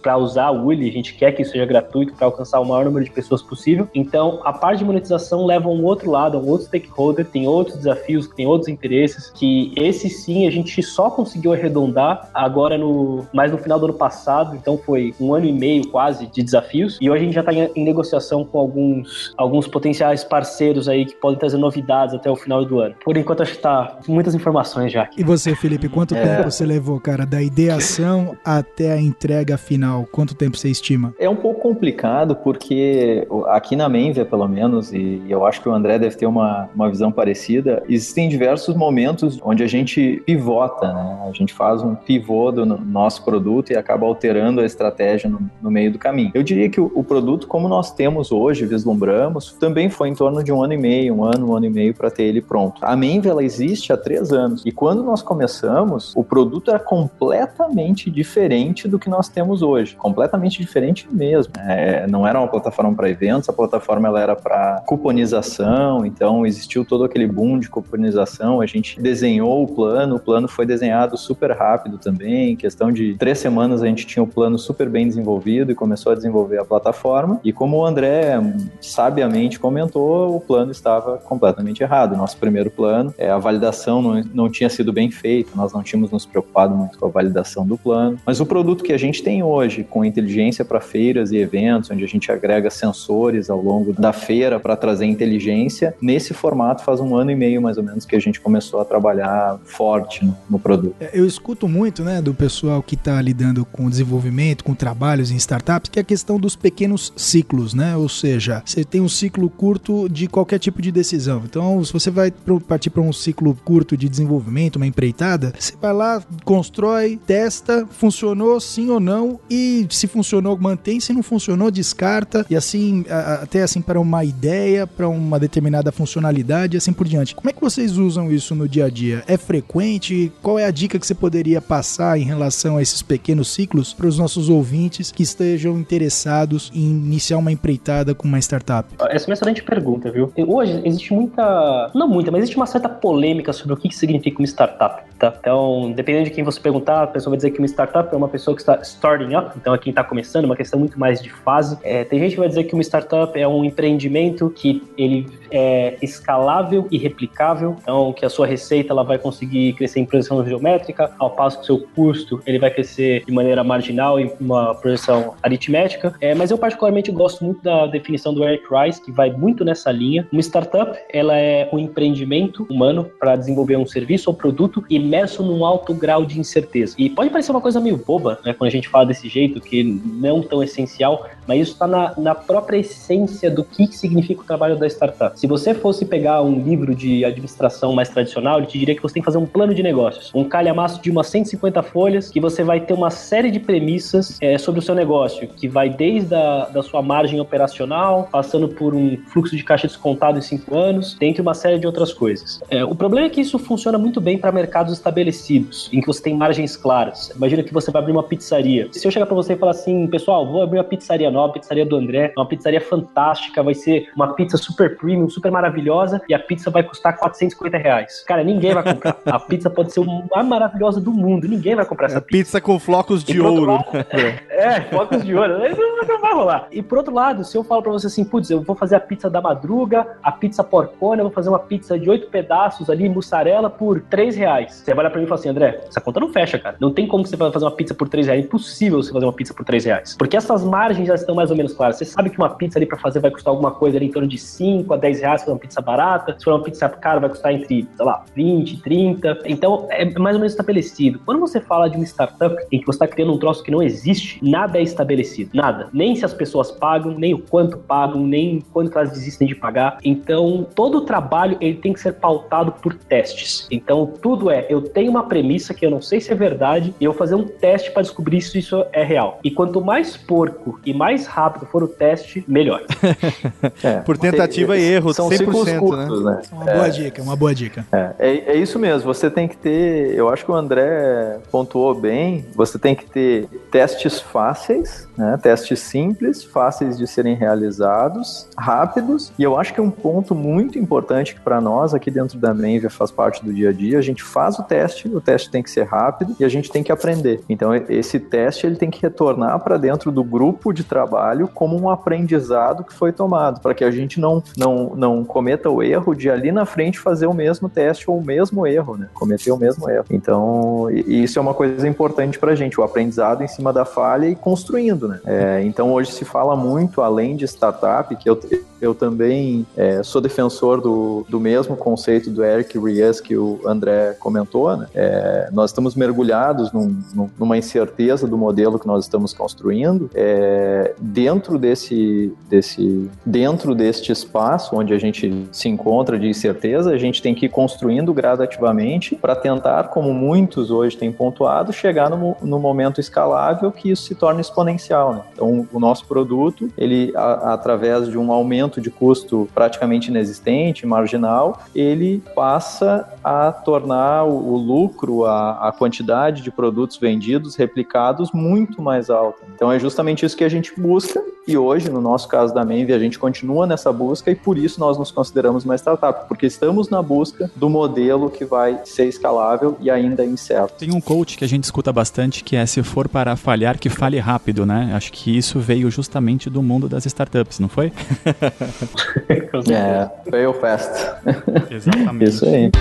para usar o Uli, a gente quer que isso seja gratuito para alcançar o maior número de pessoas possível. Então, a parte de monetização leva a um outro lado, a um outro stakeholder, tem outros desafios, tem outros interesses, que esse sim a gente só conseguiu arredondar agora no mais no final do ano passado, então foi um ano e meio quase de desafios, e hoje a gente já está em, em, negociação com alguns, alguns potenciais parceiros aí que podem trazer novidades até o final do ano. Por enquanto, acho que está muitas informações já. E você, Felipe, quanto é... tempo você levou, cara, da ideação até a entrega? Entrega final? Quanto tempo você estima? É um pouco complicado porque aqui na Menvia, pelo menos, e eu acho que o André deve ter uma, uma visão parecida, existem diversos momentos onde a gente pivota, né? A gente faz um pivô do nosso produto e acaba alterando a estratégia no, no meio do caminho. Eu diria que o, o, produto, como nós temos hoje, vislumbramos, também foi em torno de um ano e meio, um ano, um ano e meio para ter ele pronto. A Menvia, ela existe há três anos e quando nós começamos, o produto era completamente diferente do que nós nós temos hoje, completamente diferente mesmo. É, não era uma plataforma para eventos, a plataforma ela era para cuponização, então existiu todo aquele boom de cuponização, a gente desenhou o plano, o plano foi desenhado super rápido também, em questão de três semanas a gente tinha o plano super bem desenvolvido e começou a desenvolver a plataforma, e como o André sabiamente comentou, o plano estava completamente errado. Nosso primeiro plano, é, a validação não, não tinha sido bem feita, nós não tínhamos nos preocupado muito com a validação do plano, mas o produto que a gente tem hoje, com inteligência para feiras e eventos, onde a gente agrega sensores ao longo da feira para trazer inteligência, nesse formato faz um ano e meio mais ou menos que a gente começou a trabalhar forte no, no produto. É, eu escuto muito, né, do pessoal que está lidando com desenvolvimento, com trabalhos em startups, que é a questão dos pequenos ciclos, né? Ou seja, você tem um ciclo curto de qualquer tipo de decisão. Então, se você vai partir para um ciclo curto de desenvolvimento, uma empreitada, você vai lá, constrói, testa, funcionou sim ou não, e se funcionou, mantém, se não funcionou, descarta, e assim, até assim para uma ideia, para uma determinada funcionalidade e assim por diante. Como é que vocês usam isso no dia a dia? É frequente? Qual é a dica que você poderia passar em relação a esses pequenos ciclos para os nossos ouvintes que estejam interessados em iniciar uma empreitada com uma startup? Essa é uma excelente pergunta, viu? Hoje existe muita, não muita, mas existe uma certa polêmica sobre o que significa uma startup, tá? Então, dependendo de quem você perguntar, a pessoa vai dizer que uma startup é uma pessoa que está starting up, então é quem está começando, uma questão muito mais de fase. É, tem gente que vai dizer que uma startup é um empreendimento que ele é escalável e replicável, então que a sua receita ela vai conseguir crescer em projeção geométrica, ao passo que o seu custo ele vai crescer de maneira marginal em uma projeção aritmética. É, mas eu particularmente gosto muito da definição do Eric Rice, que vai muito nessa linha. Uma startup ela é um empreendimento humano para desenvolver um serviço ou produto imerso num alto grau de incerteza. E pode parecer uma coisa meio boba, né, quando a gente fala desse jeito, que não tão essencial, mas isso está na, na própria essência do que significa o trabalho da startup. Se você fosse pegar um livro de administração mais tradicional, ele te diria que você tem que fazer um plano de negócios, um calhamaço de umas 150 folhas, que você vai ter uma série de premissas é, sobre o seu negócio, que vai desde a da sua margem operacional, passando por um fluxo de caixa descontado em 5 anos, dentre uma série de outras coisas. É, o problema é que isso funciona muito bem para mercados estabelecidos, em que você tem margens claras. Imagina que você vai abrir uma pizzaria. Se eu chegar para você e falar assim, pessoal, vou abrir uma pizzaria nova, a pizzaria do André, uma pizzaria fantástica, vai ser uma pizza super premium, super maravilhosa, e a pizza vai custar 450 reais. Cara, ninguém vai comprar. a pizza pode ser a mais maravilhosa do mundo, ninguém vai comprar essa É pizza. pizza com flocos de ouro. lado- É, flocos de ouro. Isso não vai rolar. E por outro lado, se eu falo pra você assim, putz, eu vou fazer a pizza da madruga, a pizza porcona, eu vou fazer uma pizza de oito pedaços ali, mussarela, por três reais. Você vai olhar pra mim e fala assim, André, essa conta não fecha, cara. Não tem como você fazer uma pizza por três reais. É impossível você fazer uma pizza por três reais. Porque essas margens já estão mais ou menos claras. Você sabe que uma pizza ali pra fazer vai custar alguma coisa ali em torno de 5 a 10 reais, se for uma pizza barata. Se for uma pizza cara, vai custar entre, sei lá, 20, 30. Então, é mais ou menos estabelecido. Quando você fala de uma startup em que você está criando um troço que não existe, nada é estabelecido. Nada. Nem se as pessoas pagam, nem o quanto pagam, nem quanto elas desistem de pagar. Então, todo o trabalho ele tem que ser pautado por testes. Então, tudo é, eu tenho uma premissa que eu não sei se é verdade, e eu vou fazer um teste para descobrir se isso é real. E quanto mais porco e mais rápido for o teste, melhor. É, Por tentativa tem- e erro, são 100%, ciclos né? curtos, né? Uma boa dica, uma boa dica. É, é, é isso mesmo, você tem que ter, eu acho que o André pontuou bem, você tem que ter testes fáceis, né, testes simples, fáceis de serem realizados, rápidos, e eu acho que um ponto muito importante que para nós aqui dentro da Menvia faz parte do dia a dia, a gente faz o teste, o teste tem que ser rápido e a gente tem que aprender. Então esse teste ele tem que retornar para dentro do grupo de trabalho como um aprendizado que foi tomado, para que a gente não, não, não cometa o erro de ali na frente fazer o mesmo teste ou o mesmo erro, né? Cometer o mesmo erro. Então, isso é uma coisa importante pra gente, o aprendizado em cima da falha e construindo, né? É, então, hoje se fala muito, além de startup, que eu, eu também é, sou defensor do, do mesmo conceito do Eric Ries que o André comentou, né? É, nós estamos mergulhados num- num- numa incerteza do modelo que nós estamos construindo. É, dentro desse, desse, dentro deste espaço onde a gente se encontra de incerteza, a gente tem que ir construindo gradativamente para tentar, como muitos hoje têm pontuado, chegar no, no momento escalável que isso se torna exponencial. Né? Então, o nosso produto, ele, a, através de um aumento de custo praticamente inexistente, marginal, ele passa a tornar o, lucro, a, a quantidade de produtos vendidos, replicados, muito mais alta. Então, é justamente isso que a gente busca e hoje, no nosso caso da Menve, a gente continua nessa busca e por isso nós nos consideramos uma startup, porque estamos na busca do modelo que vai ser escalável e ainda incerto. Tem um coach que a gente escuta bastante que é se for para falhar, que fale rápido, né? Acho que isso veio justamente do mundo das startups, não foi? é, fail fast. Exatamente. isso aí.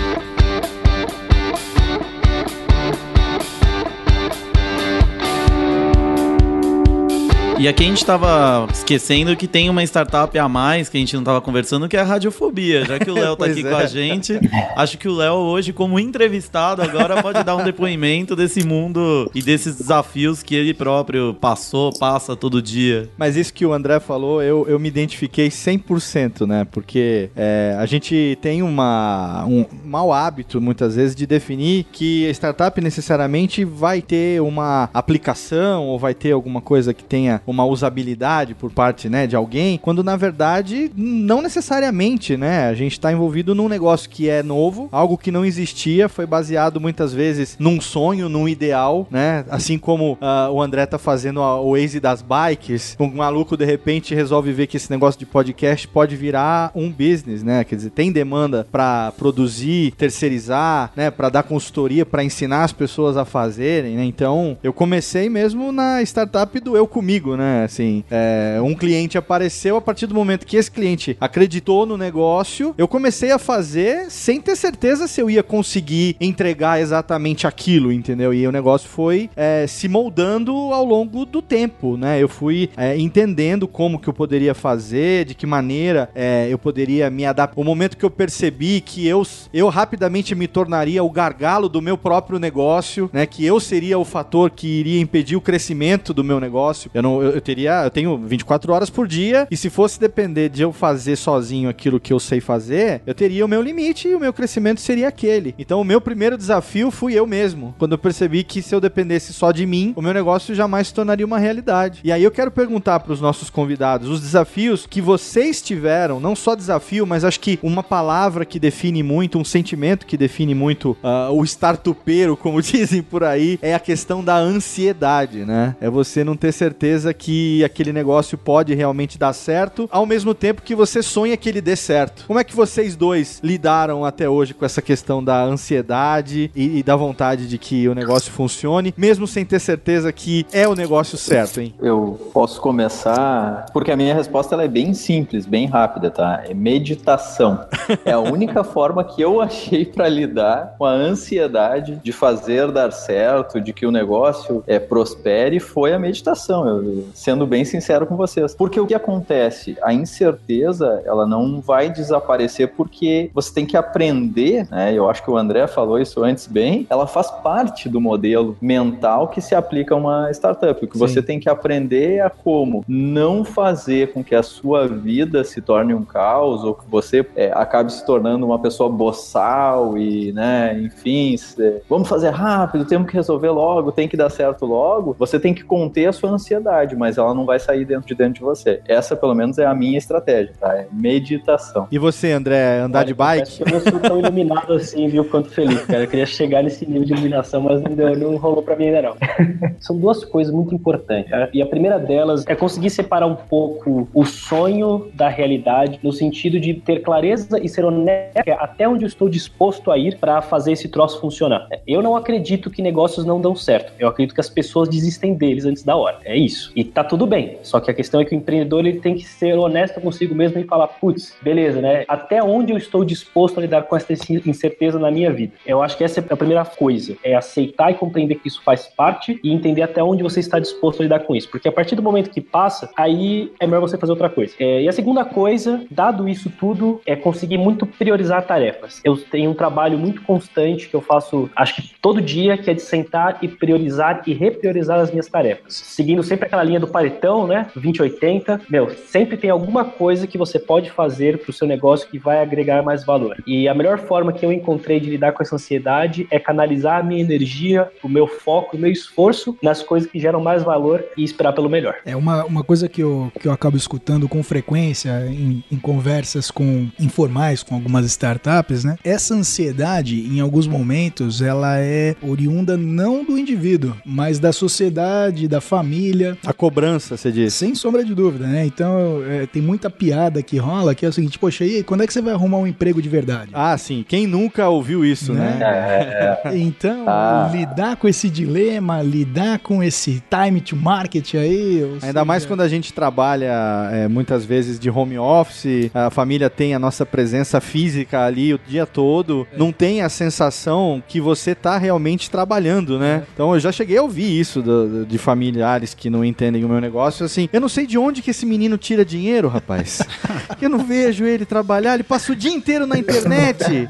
E aqui a gente tava esquecendo que tem uma startup a mais que a gente não tava conversando, que é a Radiofobia. Já que o Léo tá aqui é. com a gente, acho que o Léo hoje, como entrevistado, agora pode dar um depoimento desse mundo e desses desafios que ele próprio passou, passa todo dia. Mas isso que o André falou, eu, eu me identifiquei 100%, né? Porque é, a gente tem uma, um mau hábito, muitas vezes, de definir que a startup necessariamente vai ter uma aplicação ou vai ter alguma coisa que tenha uma usabilidade por parte, né, de alguém, quando na verdade não necessariamente, né? A gente está envolvido num negócio que é novo, algo que não existia, foi baseado muitas vezes num sonho, num ideal, né? Assim como uh, o André tá fazendo o Waze das bikes, um maluco de repente resolve ver que esse negócio de podcast pode virar um business, né? Quer dizer, tem demanda para produzir, terceirizar, né, para dar consultoria, para ensinar as pessoas a fazerem, né? Então, eu comecei mesmo na startup do eu comigo, né? Assim, é, um cliente apareceu, a partir do momento que esse cliente acreditou no negócio, eu comecei a fazer sem ter certeza se eu ia conseguir entregar exatamente aquilo, entendeu? E o negócio foi é, se moldando ao longo do tempo, né? Eu fui é, entendendo como que eu poderia fazer, de que maneira é, eu poderia me adaptar. O momento que eu percebi que eu, eu rapidamente me tornaria o gargalo do meu próprio negócio, né? Que eu seria o fator que iria impedir o crescimento do meu negócio. Eu não, eu, eu, teria, eu tenho 24 horas por dia e se fosse depender de eu fazer sozinho aquilo que eu sei fazer, eu teria o meu limite e o meu crescimento seria aquele. Então o meu primeiro desafio fui eu mesmo, quando eu percebi que se eu dependesse só de mim, o meu negócio jamais se tornaria uma realidade. E aí eu quero perguntar para os nossos convidados os desafios que vocês tiveram, não só desafio, mas acho que uma palavra que define muito, um sentimento que define muito uh, o startupeiro, como dizem por aí, é a questão da ansiedade, né? É você não ter certeza que aquele negócio pode realmente dar certo, ao mesmo tempo que você sonha que ele dê certo. Como é que vocês dois lidaram até hoje com essa questão da ansiedade e, e da vontade de que o negócio funcione, mesmo sem ter certeza que é o negócio certo, hein? Eu posso começar, porque a minha resposta ela é bem simples, bem rápida, tá? É meditação. é a única forma que eu achei para lidar com a ansiedade de fazer dar certo, de que o negócio é, prospere, foi a meditação. Eu, sendo bem sincero com vocês. Porque o que acontece? A incerteza, ela não vai desaparecer porque você tem que aprender, né? Eu acho que o André falou isso antes bem, ela faz parte do modelo mental que se aplica a uma startup. O que Sim. você tem que aprender é como não fazer com que a sua vida se torne um caos ou que você é, acabe se tornando uma pessoa boçal e, né, enfim, se, vamos fazer rápido, temos que resolver logo, tem que dar certo logo. Você tem que conter a sua ansiedade mas ela não vai sair dentro de dentro de você. Essa, pelo menos, é a minha estratégia, tá? É meditação. E você, André, andar Olha, de bike? Eu não sou tão iluminado assim, viu, quanto feliz, cara. Eu queria chegar nesse nível de iluminação, mas não, deu, não rolou pra mim ainda não. São duas coisas muito importantes. Tá? E a primeira delas é conseguir separar um pouco o sonho da realidade, no sentido de ter clareza e ser honesto até onde eu estou disposto a ir para fazer esse troço funcionar. Eu não acredito que negócios não dão certo. Eu acredito que as pessoas desistem deles antes da hora. É isso. E tá tudo bem. Só que a questão é que o empreendedor ele tem que ser honesto consigo mesmo e falar, putz, beleza, né? Até onde eu estou disposto a lidar com essa incerteza na minha vida? Eu acho que essa é a primeira coisa, é aceitar e compreender que isso faz parte e entender até onde você está disposto a lidar com isso. Porque a partir do momento que passa, aí é melhor você fazer outra coisa. É, e a segunda coisa, dado isso tudo, é conseguir muito priorizar tarefas. Eu tenho um trabalho muito constante que eu faço, acho que todo dia, que é de sentar e priorizar e repriorizar as minhas tarefas. Seguindo sempre aquela linha linha do paletão, né? 2080, meu, sempre tem alguma coisa que você pode fazer pro seu negócio que vai agregar mais valor. E a melhor forma que eu encontrei de lidar com essa ansiedade é canalizar a minha energia, o meu foco, o meu esforço nas coisas que geram mais valor e esperar pelo melhor. É uma, uma coisa que eu, que eu acabo escutando com frequência em, em conversas com informais com algumas startups, né? Essa ansiedade, em alguns momentos, ela é oriunda não do indivíduo, mas da sociedade, da família. A cobrança, você disse. Sem sombra de dúvida, né? Então, é, tem muita piada que rola que é o seguinte, poxa, e aí, quando é que você vai arrumar um emprego de verdade? Ah, sim. Quem nunca ouviu isso, né? É, Então, Ah. lidar com esse dilema, lidar com esse time to market aí... Ainda seja, mais quando a gente trabalha é, muitas vezes de home office, a família tem a nossa presença física ali o dia todo, não tem a sensação que você tá realmente trabalhando, né? Então eu já cheguei a ouvir isso do- de familiares que não entendem o meu negócio, assim, eu não sei de onde que esse menino tira dinheiro, rapaz. eu não vejo ele trabalhar, ele passa o dia inteiro na internet.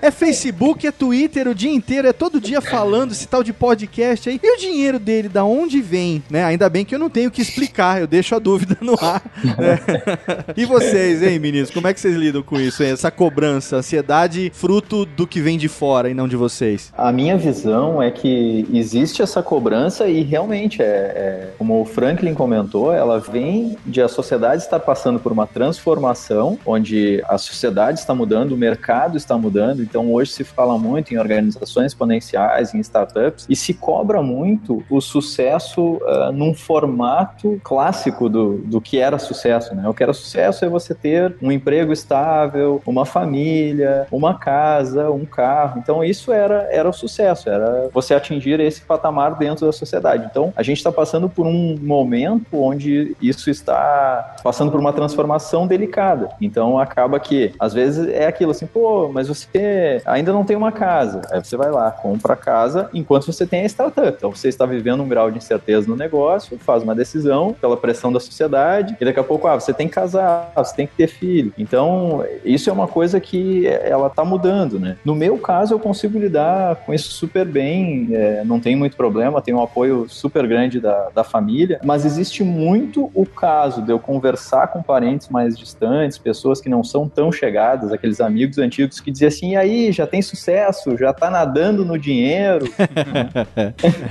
É Facebook, é Twitter o dia inteiro, é todo dia falando esse tal de podcast aí. E o dinheiro dele, da onde vem, né? Ainda bem que eu não tenho que explicar, eu deixo a dúvida no ar. né? E vocês, hein, meninos? Como é que vocês lidam com isso, hein? Essa cobrança, ansiedade, fruto do que vem de fora e não de vocês? A minha visão é que existe essa cobrança e realmente, é, é, como o Franklin comentou, ela vem de a sociedade estar passando por uma transformação, onde a sociedade está mudando, o mercado está mudando. Então, hoje se fala muito em organizações exponenciais, em startups, e se cobra muito o sucesso ah, num formato clássico do, do que era sucesso. Né? O que era sucesso é você ter um emprego estável, uma família, uma casa, um carro. Então, isso era, era o sucesso, era você atingir esse patamar dentro da sociedade. Então, a gente está passando por um momento onde isso está passando por uma transformação delicada. Então, acaba que, às vezes, é aquilo assim, pô, mas você ainda não tem uma casa. Aí você vai lá, compra a casa, enquanto você tem a startup. Então, você está vivendo um grau de incerteza no negócio, faz uma decisão pela pressão da sociedade, e daqui a pouco, ah, você tem que casar, você tem que ter filho. Então, isso é uma coisa que ela tá mudando, né? No meu caso, eu consigo lidar com isso super bem, é, não tem muito problema, tenho um apoio super grande da, da família, mas existe muito o caso de eu conversar com parentes mais distantes, pessoas que não são tão chegadas, aqueles amigos antigos que diziam assim, e aí, já tem sucesso, já tá nadando no dinheiro.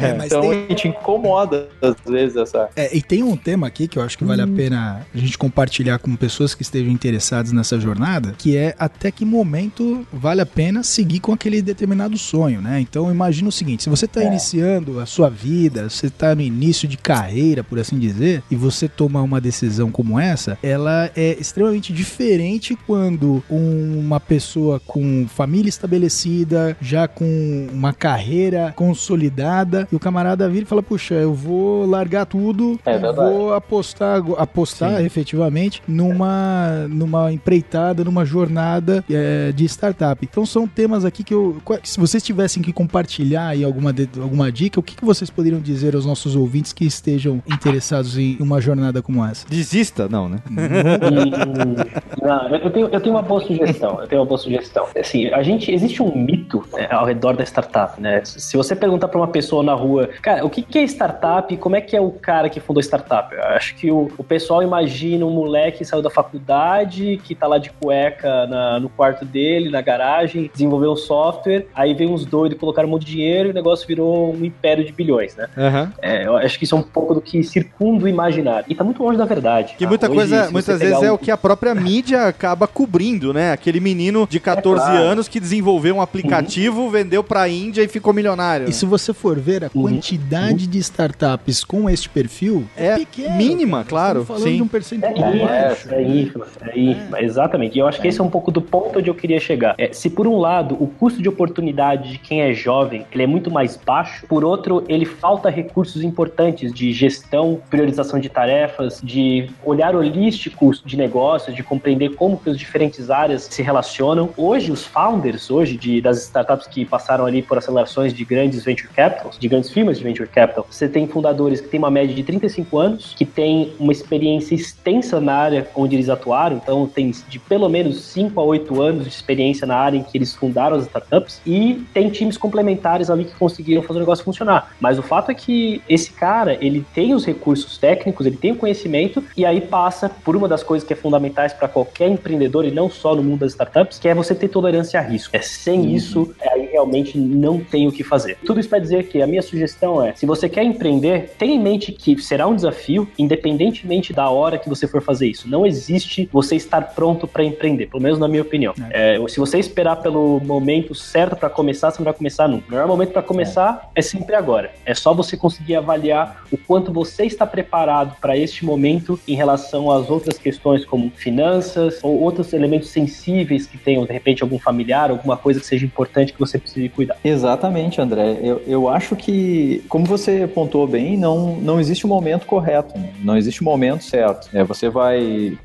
É, mas então, tem- a gente incomoda, às vezes, essa... É, e tem um tema aqui que eu acho que vale a pena a gente compartilhar com pessoas que estejam interessadas nessa jornada, que é até que momento vale a pena seguir com aquele determinado sonho, né? Então imagina o seguinte, se você está iniciando a sua vida, você está no início de carreira, por assim dizer, e você tomar uma decisão como essa, ela é extremamente diferente quando uma pessoa com família estabelecida, já com uma carreira consolidada, e o camarada vira e fala, puxa, eu vou largar tudo É vou apostar, apostar efetivamente numa, numa empreitada, numa jornada é, de startup. Então são temas aqui que eu. Se vocês tivessem que compartilhar aí alguma, alguma dica, o que, que vocês poderiam dizer aos nossos ouvintes que estejam interessados em uma jornada como essa? Desista? Não, né? Hum, não, eu, tenho, eu tenho uma boa sugestão. Eu tenho uma boa sugestão. Assim, a gente existe um mito né, ao redor da startup, né? Se você perguntar para uma pessoa na rua, cara, o que, que é startup? Como é que é o cara que fundou startup? Eu acho que o, o pessoal imagina um moleque que saiu da faculdade, que tá lá de cueca na- no quarto dele, na garagem, desenvolveu um software, aí vem uns doidos colocaram um monte de dinheiro e o negócio virou um império de bilhões, né? Aham. É, eu acho que isso é um pouco do que circunda o imaginário. E tá muito longe da verdade. Que tá? muita Hoje, coisa, muitas vezes é um- o que a própria mídia acaba cobrindo, né? Aquele menino de 14 claro. anos que desenvolveu um aplicativo, vendeu pra Índia e ficou milionário. E se você for ver a quantidade de startups com este perfil, É pequena, mínima, cara. claro, Estamos falando sim. de um percentual É, baixo. é, é ínfima, é ínfima, exatamente. E eu acho que esse é um pouco do ponto onde eu queria chegar. É, se por um lado o custo de oportunidade de quem é jovem ele é muito mais baixo, por outro ele falta recursos importantes de gestão, priorização de tarefas, de olhar holístico de negócios, de compreender como que as diferentes áreas se relacionam. Hoje os founders hoje de, das startups que passaram ali por acelerações de grandes venture capitals, de grandes firmas de venture capital, você tem fundadores que têm uma média de 35 anos, que têm uma experiência extensa na área onde eles atuaram, então tem de pelo menos 5 a 8 anos de experiência na área em que eles fundaram as startups e tem times complementares ali que conseguiram fazer o negócio funcionar. Mas o fato é que esse cara, ele tem os recursos técnicos, ele tem o conhecimento e aí passa por uma das coisas que é fundamentais para qualquer empreendedor e não só no mundo das startups, que é você ter tolerância a risco. É sem uhum. isso, aí realmente não tem o que fazer. Tudo isso para dizer que a minha sugestão é, se você quer empreender, tenha em mente que será um desafio, independentemente da hora que você for fazer isso. Não existe você estar pronto para empreender, pelo menos na minha opinião. É. É, se você esperar pelo momento certo para começar, você não vai começar nunca. O melhor momento para começar é. é sempre agora. É só você conseguir avaliar o quanto você está preparado para este momento em relação às outras questões como finanças ou outros elementos sensíveis que tenham, de repente, algum familiar, alguma coisa que seja importante que você precise cuidar. Exatamente, André. Eu, eu acho que, como você pontuou bem, não, não existe um momento correto, né? não existe um momento certo. É, você vai.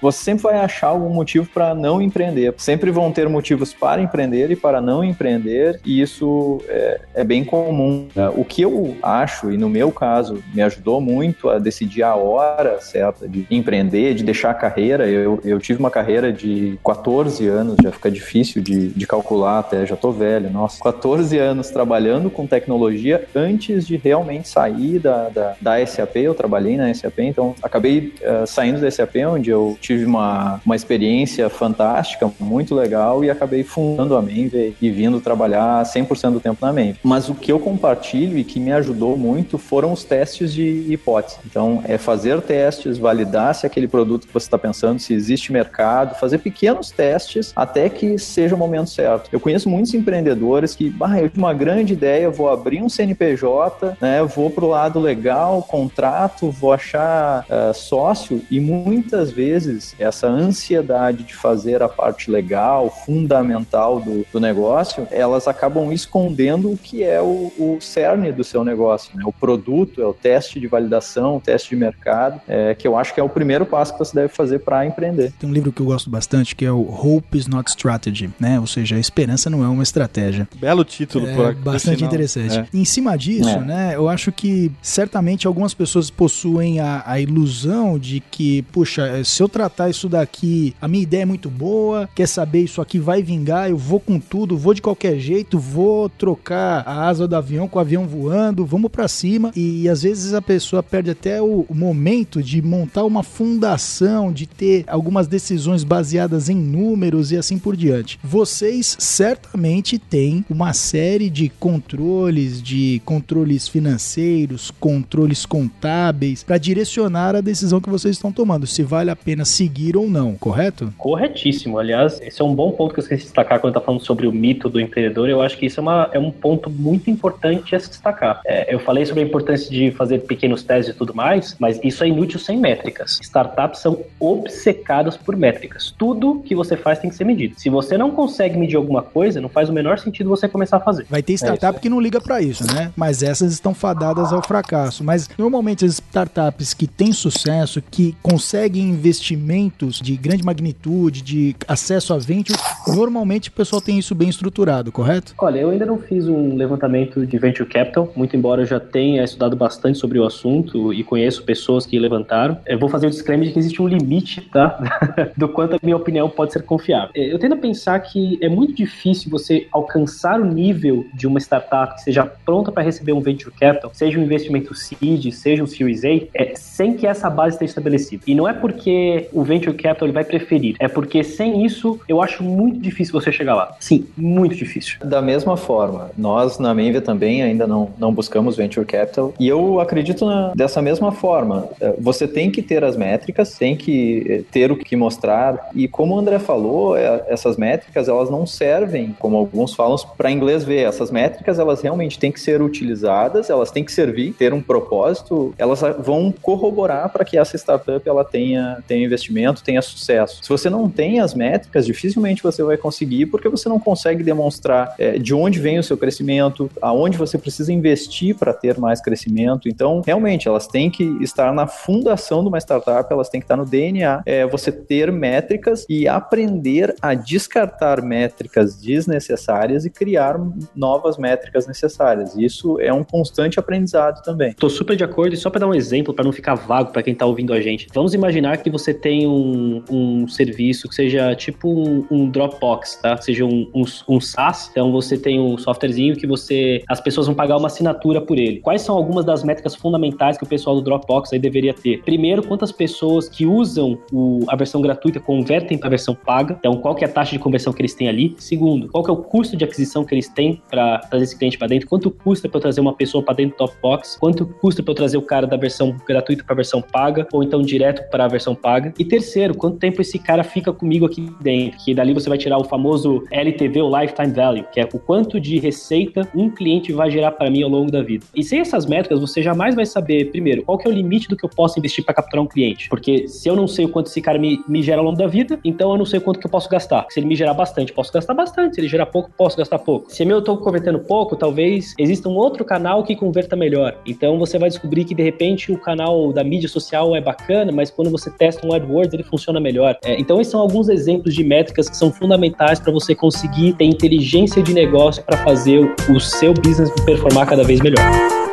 Você sempre vai achar algum motivo para não empreender. Sempre vão ter motivos para empreender e para não empreender, e isso é, é bem comum. Né? O que eu acho, e no meu caso, me ajudou muito a decidir a hora certa de empreender, de deixar a carreira. Eu, eu tive uma carreira de 14 anos, já fica difícil de, de calcular até, já tô velho, nossa. 14 anos trabalhando com tecnologia antes de realmente sair da, da, da SAP. Eu trabalhei na SAP, então acabei uh, saindo da SAP, onde eu tive uma, uma experiência fantástica, muito legal, e acabei fundando a Menve e vindo trabalhar 100% do tempo na Menve. Mas o que eu compartilho e que me ajudou muito foram os testes de hipótese. Então, é fazer testes, validar se aquele produto que você está pensando, se existe mercado, fazer pequenos testes até que seja o momento certo. Eu conheço muitos empreendedores que, bah, eu tive uma grande ideia, vou abrir um CNPJ, né, vou pro lado legal, contrato, vou achar uh, sócio e muitas vezes essa ansiedade de fazer a parte legal, fundamental do, do negócio, elas acabam escondendo o que é o, o cerne do seu negócio, né? O produto, é o teste de validação, o teste de mercado, é, que eu acho que é o primeiro passo que você deve fazer para empreender. Tem um livro que eu gosto bastante que é o Hope is Not Strategy, né? Ou seja, a esperança não é uma estratégia. Belo título, é, por Bastante interessante. É. Em cima disso, é. né? Eu acho que certamente algumas pessoas possuem a, a ilusão de que, puxa, se eu tratar isso daqui, a minha ideia é muito boa, quer saber, isso aqui vai vingar, eu vou com tudo, vou de qualquer jeito, vou trocar a asa do avião com o avião voando, vamos para cima. E, e às vezes a pessoa perde até o, o momento de montar uma fundação, de ter algumas decisões baseadas em números e assim por diante. Vocês certamente têm uma série de controles, de controles financeiros, controles contábeis para direcionar a decisão que vocês estão tomando, se vale a pena seguir ou não, correto? Corretíssimo. Aliás, esse é um bom ponto que eu esqueci de destacar quando está falando sobre o mito do empreendedor. Eu acho que isso é, uma, é um ponto muito importante a se destacar. É, eu falei sobre a importância de fazer pequenos testes e tudo mais, mas isso é inútil sem métricas. Startups são obcecadas por métricas. Tudo que você faz tem que ser medido. Se você não consegue medir alguma coisa, não faz o menor sentido você começar a fazer. Vai ter é startup é que não liga para isso, né? Mas essas estão fadadas ao fracasso. Mas normalmente as startups que têm sucesso, que conseguem investimentos de grande magnitude, de acesso a venture, normalmente o pessoal tem isso bem estruturado, correto? Olha, eu ainda não fiz um levantamento de venture capital, muito embora eu já tenha estudado bastante sobre o assunto e conheço pessoas que levantaram. Eu vou fazer o um disclaimer de que existe um limite, tá? Do quanto a minha opinião pode ser confiável. É, eu tendo a pensar que é muito difícil você alcançar o nível de uma startup que seja pronta para receber um venture capital, seja um investimento seed, seja um Series A, é, sem que essa base esteja estabelecida. E não é porque o venture capital ele vai preferir, é porque sem isso eu acho muito difícil você chegar lá. Sim, muito difícil. Da mesma forma, nós na Menvia também ainda não, não buscamos venture capital e eu acredito na, dessa mesma forma. É, você tem que ter as métricas, tem que eh, ter o que mostrar e como o André falou, é, essas métricas elas não servem, como alguns falam, para inglês ver. Essas métricas elas realmente têm que ser utilizadas, elas têm que servir, ter um propósito, elas vão corroborar para que essa startup ela tenha, tenha investimento, tenha sucesso. Se você não tem as métricas, dificilmente você vai conseguir porque você não consegue demonstrar é, de onde vem o seu crescimento, aonde você precisa investir para ter mais crescimento. Então, realmente, elas têm que estar na fundação de uma startup, elas têm que estar no DNA. É, você ter métricas e aprender a descartar métricas desnecessárias necessárias e criar novas métricas necessárias. Isso é um constante aprendizado também. Tô super de acordo e só para dar um exemplo, para não ficar vago para quem tá ouvindo a gente. Vamos imaginar que você tem um, um serviço que seja tipo um, um Dropbox, tá? Seja um, um, um SaaS, então você tem um softwarezinho que você as pessoas vão pagar uma assinatura por ele. Quais são algumas das métricas fundamentais que o pessoal do Dropbox aí deveria ter? Primeiro, quantas pessoas que usam o, a versão gratuita convertem para a versão paga? Então, qual que é a taxa de conversão que eles têm ali? Segundo, qual que é o custo de aquisição que eles têm para trazer esse cliente para dentro? Quanto custa para eu trazer uma pessoa para dentro do Dropbox? Quanto custa para eu trazer o cara da versão gratuita para a versão paga ou então direto para a versão paga? E terceiro, quanto tempo esse cara fica comigo aqui dentro? Que dali você vai tirar o famoso LTV, o Lifetime Value, que é o quanto de receita um cliente vai gerar para mim ao longo da vida. E sem essas métricas, você jamais vai saber, primeiro, qual que é o limite do que eu posso investir para capturar um cliente. Porque se eu não sei o quanto esse cara me, me gera ao longo da vida, então eu não sei quanto que eu posso gastar. Se ele me gerar bastante, posso gastar bastante. Se ele gerar pouco, posso gastar pouco. Se eu estou convertendo pouco, talvez exista um outro canal que converta melhor. Então você vai descobrir que de repente o canal da mídia social é bacana, mas quando você testa um AdWords, ele funciona melhor. É, então esses são alguns exemplos de métricas que são fundamentais para você conseguir ter inteligência de negócio para fazer o seu business performar cada vez melhor.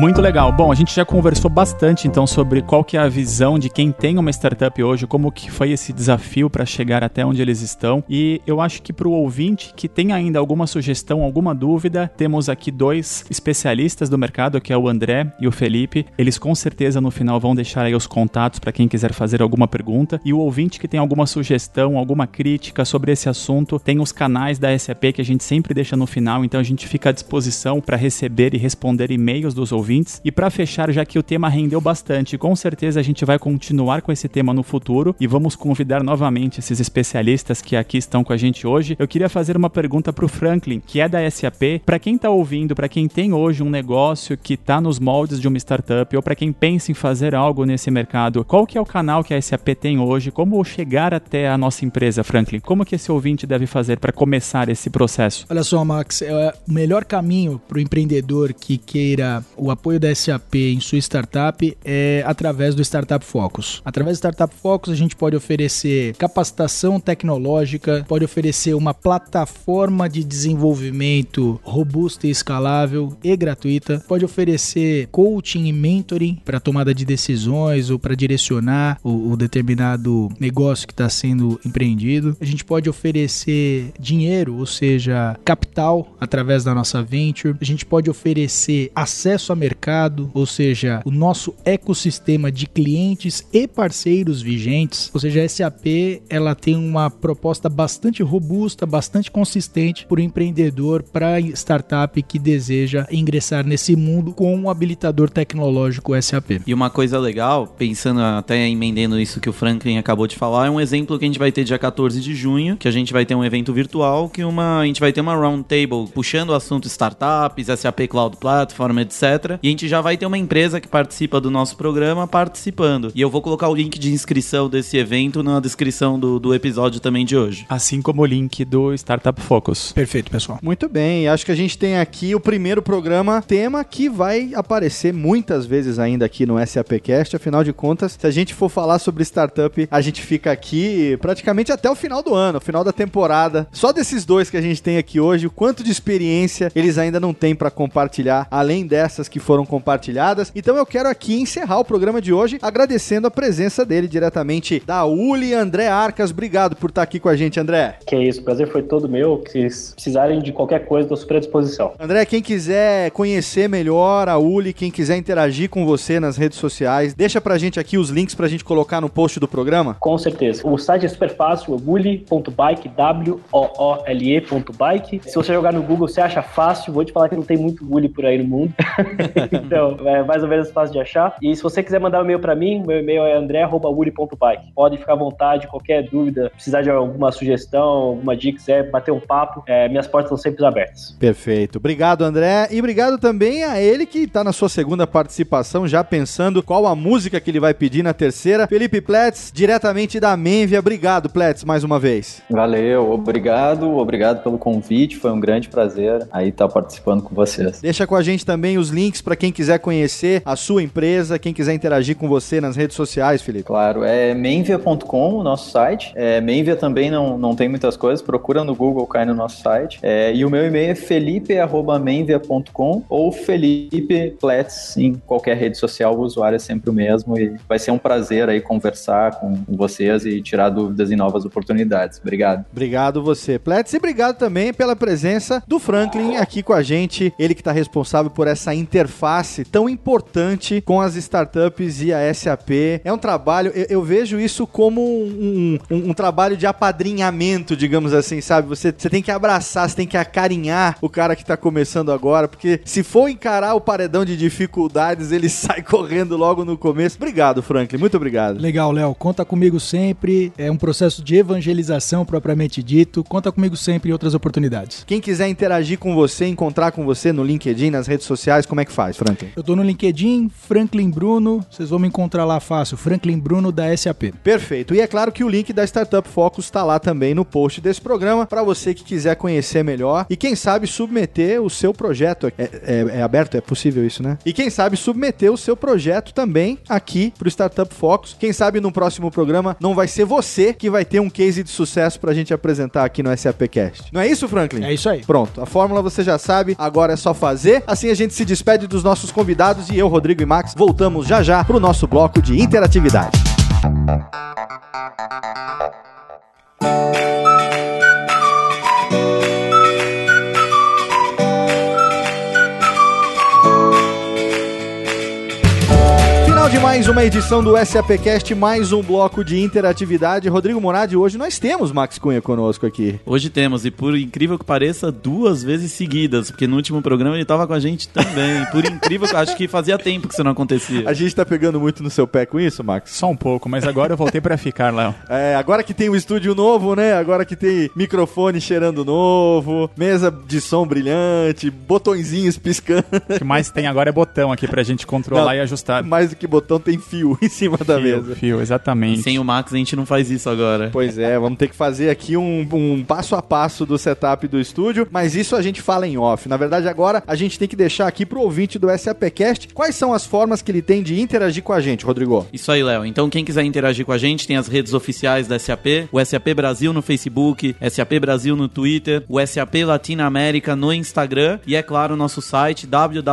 Muito legal. Bom, a gente já conversou bastante então sobre qual que é a visão de quem tem uma startup hoje, como que foi esse desafio para chegar até onde eles estão. E eu acho que para o ouvinte que tem ainda alguma sugestão, alguma dúvida, temos aqui dois especialistas do mercado, que é o André e o Felipe. Eles com certeza no final vão deixar aí os contatos para quem quiser fazer alguma pergunta. E o ouvinte que tem alguma sugestão, alguma crítica sobre esse assunto, tem os canais da SAP que a gente sempre deixa no final, então a gente fica à disposição para receber e responder e-mails dos ouvintes ouvintes. E para fechar, já que o tema rendeu bastante, com certeza a gente vai continuar com esse tema no futuro e vamos convidar novamente esses especialistas que aqui estão com a gente hoje. Eu queria fazer uma pergunta para o Franklin, que é da SAP. Para quem está ouvindo, para quem tem hoje um negócio que está nos moldes de uma startup ou para quem pensa em fazer algo nesse mercado, qual que é o canal que a SAP tem hoje? Como chegar até a nossa empresa, Franklin? Como que esse ouvinte deve fazer para começar esse processo? Olha só, Max, é o melhor caminho para o empreendedor que queira o apoio da SAP em sua startup é através do Startup Focus. Através do Startup Focus, a gente pode oferecer capacitação tecnológica, pode oferecer uma plataforma de desenvolvimento robusta e escalável e gratuita, pode oferecer coaching e mentoring para tomada de decisões ou para direcionar o, o determinado negócio que está sendo empreendido. A gente pode oferecer dinheiro, ou seja, capital através da nossa venture. A gente pode oferecer acesso a mercado, ou seja, o nosso ecossistema de clientes e parceiros vigentes. Ou seja, a SAP ela tem uma proposta bastante robusta, bastante consistente para o empreendedor, para startup que deseja ingressar nesse mundo com um habilitador tecnológico SAP. E uma coisa legal, pensando até emendendo isso que o Franklin acabou de falar, é um exemplo que a gente vai ter dia 14 de junho, que a gente vai ter um evento virtual, que uma, a gente vai ter uma roundtable puxando o assunto startups, SAP Cloud Platform, etc. E a gente já vai ter uma empresa que participa do nosso programa participando. E eu vou colocar o link de inscrição desse evento na descrição do, do episódio também de hoje. Assim como o link do Startup Focus. Perfeito, pessoal. Muito bem, acho que a gente tem aqui o primeiro programa, tema que vai aparecer muitas vezes ainda aqui no SAPcast, afinal de contas, se a gente for falar sobre startup, a gente fica aqui praticamente até o final do ano, final da temporada. Só desses dois que a gente tem aqui hoje, o quanto de experiência eles ainda não têm para compartilhar, além dessas que foram compartilhadas. Então eu quero aqui encerrar o programa de hoje agradecendo a presença dele diretamente da Uli, André Arcas. Obrigado por estar aqui com a gente, André. Que isso, o prazer foi todo meu. Se precisarem de qualquer coisa, estou super à disposição. André, quem quiser conhecer melhor a Uli, quem quiser interagir com você nas redes sociais, deixa pra gente aqui os links pra gente colocar no post do programa. Com certeza. O site é super fácil, é uli.bike, W-O-O-L-E.bike. Se você jogar no Google, você acha fácil. Vou te falar que não tem muito Uli por aí no mundo. então, é mais ou menos fácil de achar. E se você quiser mandar um e-mail para mim, meu e-mail é andré.uri.bike. Pode ficar à vontade, qualquer dúvida, precisar de alguma sugestão, alguma dica, quiser bater um papo, é, minhas portas estão sempre abertas. Perfeito. Obrigado, André. E obrigado também a ele que está na sua segunda participação, já pensando qual a música que ele vai pedir na terceira. Felipe Pletz, diretamente da Menvia. Obrigado, Pletz, mais uma vez. Valeu, obrigado, obrigado pelo convite. Foi um grande prazer aí estar participando com vocês. Deixa com a gente também os links para quem quiser conhecer a sua empresa, quem quiser interagir com você nas redes sociais, Felipe. Claro, é menvia.com o nosso site. É, Menvia também não, não tem muitas coisas, procura no Google, cai no nosso site. É, e o meu e-mail é felipe.menvia.com ou Felipe Pletz em qualquer rede social, o usuário é sempre o mesmo e vai ser um prazer aí conversar com vocês e tirar dúvidas e novas oportunidades. Obrigado. Obrigado você, Pletz, e obrigado também pela presença do Franklin aqui com a gente, ele que está responsável por essa interface tão importante com as startups e a SAP. É um trabalho, eu, eu vejo isso como um, um, um, trabalho de apadrinhamento, digamos assim, sabe? Você, você tem que abraçar, você tem que acarinhar o cara que está começando agora, porque se for encarar o paredão de dificuldades, ele sai correndo logo no começo. Obrigado, Franklin, muito obrigado. Legal, Léo, conta comigo sempre. É um processo de evangelização propriamente dito. Conta comigo sempre em outras oportunidades. Quem quiser interagir com você, encontrar com você no LinkedIn, nas redes sociais, como é que faz, Franklin? Eu tô no LinkedIn, Franklin Bruno, vocês vão me encontrar lá fácil, Franklin Bruno da SAP. Perfeito. E é claro que o link da Startup Focus está lá também no post desse programa para você que quiser conhecer melhor e quem sabe submeter o seu projeto. É, é, é, aberto? É possível isso, né? E quem sabe submeter o seu projeto também aqui pro Startup Focus. Quem sabe no próximo programa não vai ser você que vai ter um case de sucesso pra gente apresentar aqui no SAPcast. Não é isso, Franklin? É isso aí. Pronto. A fórmula você já sabe, agora é só fazer. Assim a gente se despede dos nossos convidados e eu, Rodrigo e Max, voltamos já já pro nosso bloco de interatividade. De mais uma edição do SAPcast, mais um bloco de interatividade. Rodrigo Moradi, hoje nós temos Max Cunha conosco aqui. Hoje temos, e por incrível que pareça, duas vezes seguidas, porque no último programa ele estava com a gente também. por incrível que acho que fazia tempo que isso não acontecia. A gente tá pegando muito no seu pé com isso, Max? Só um pouco, mas agora eu voltei para ficar, Léo. É, agora que tem o um estúdio novo, né? Agora que tem microfone cheirando novo, mesa de som brilhante, botõezinhos piscando. O que mais tem agora é botão aqui pra gente controlar não, e ajustar. Mais do que botão botão tem fio em cima da fio, mesa. Fio, exatamente. Sem o Max a gente não faz isso agora. Pois é, vamos ter que fazer aqui um, um passo a passo do setup do estúdio, mas isso a gente fala em off. Na verdade, agora a gente tem que deixar aqui pro ouvinte do SAPcast quais são as formas que ele tem de interagir com a gente, Rodrigo. Isso aí, Léo. Então, quem quiser interagir com a gente, tem as redes oficiais da SAP, o SAP Brasil no Facebook, SAP Brasil no Twitter, o SAP Latinoamérica no Instagram e, é claro, o nosso site www.sap.com.br.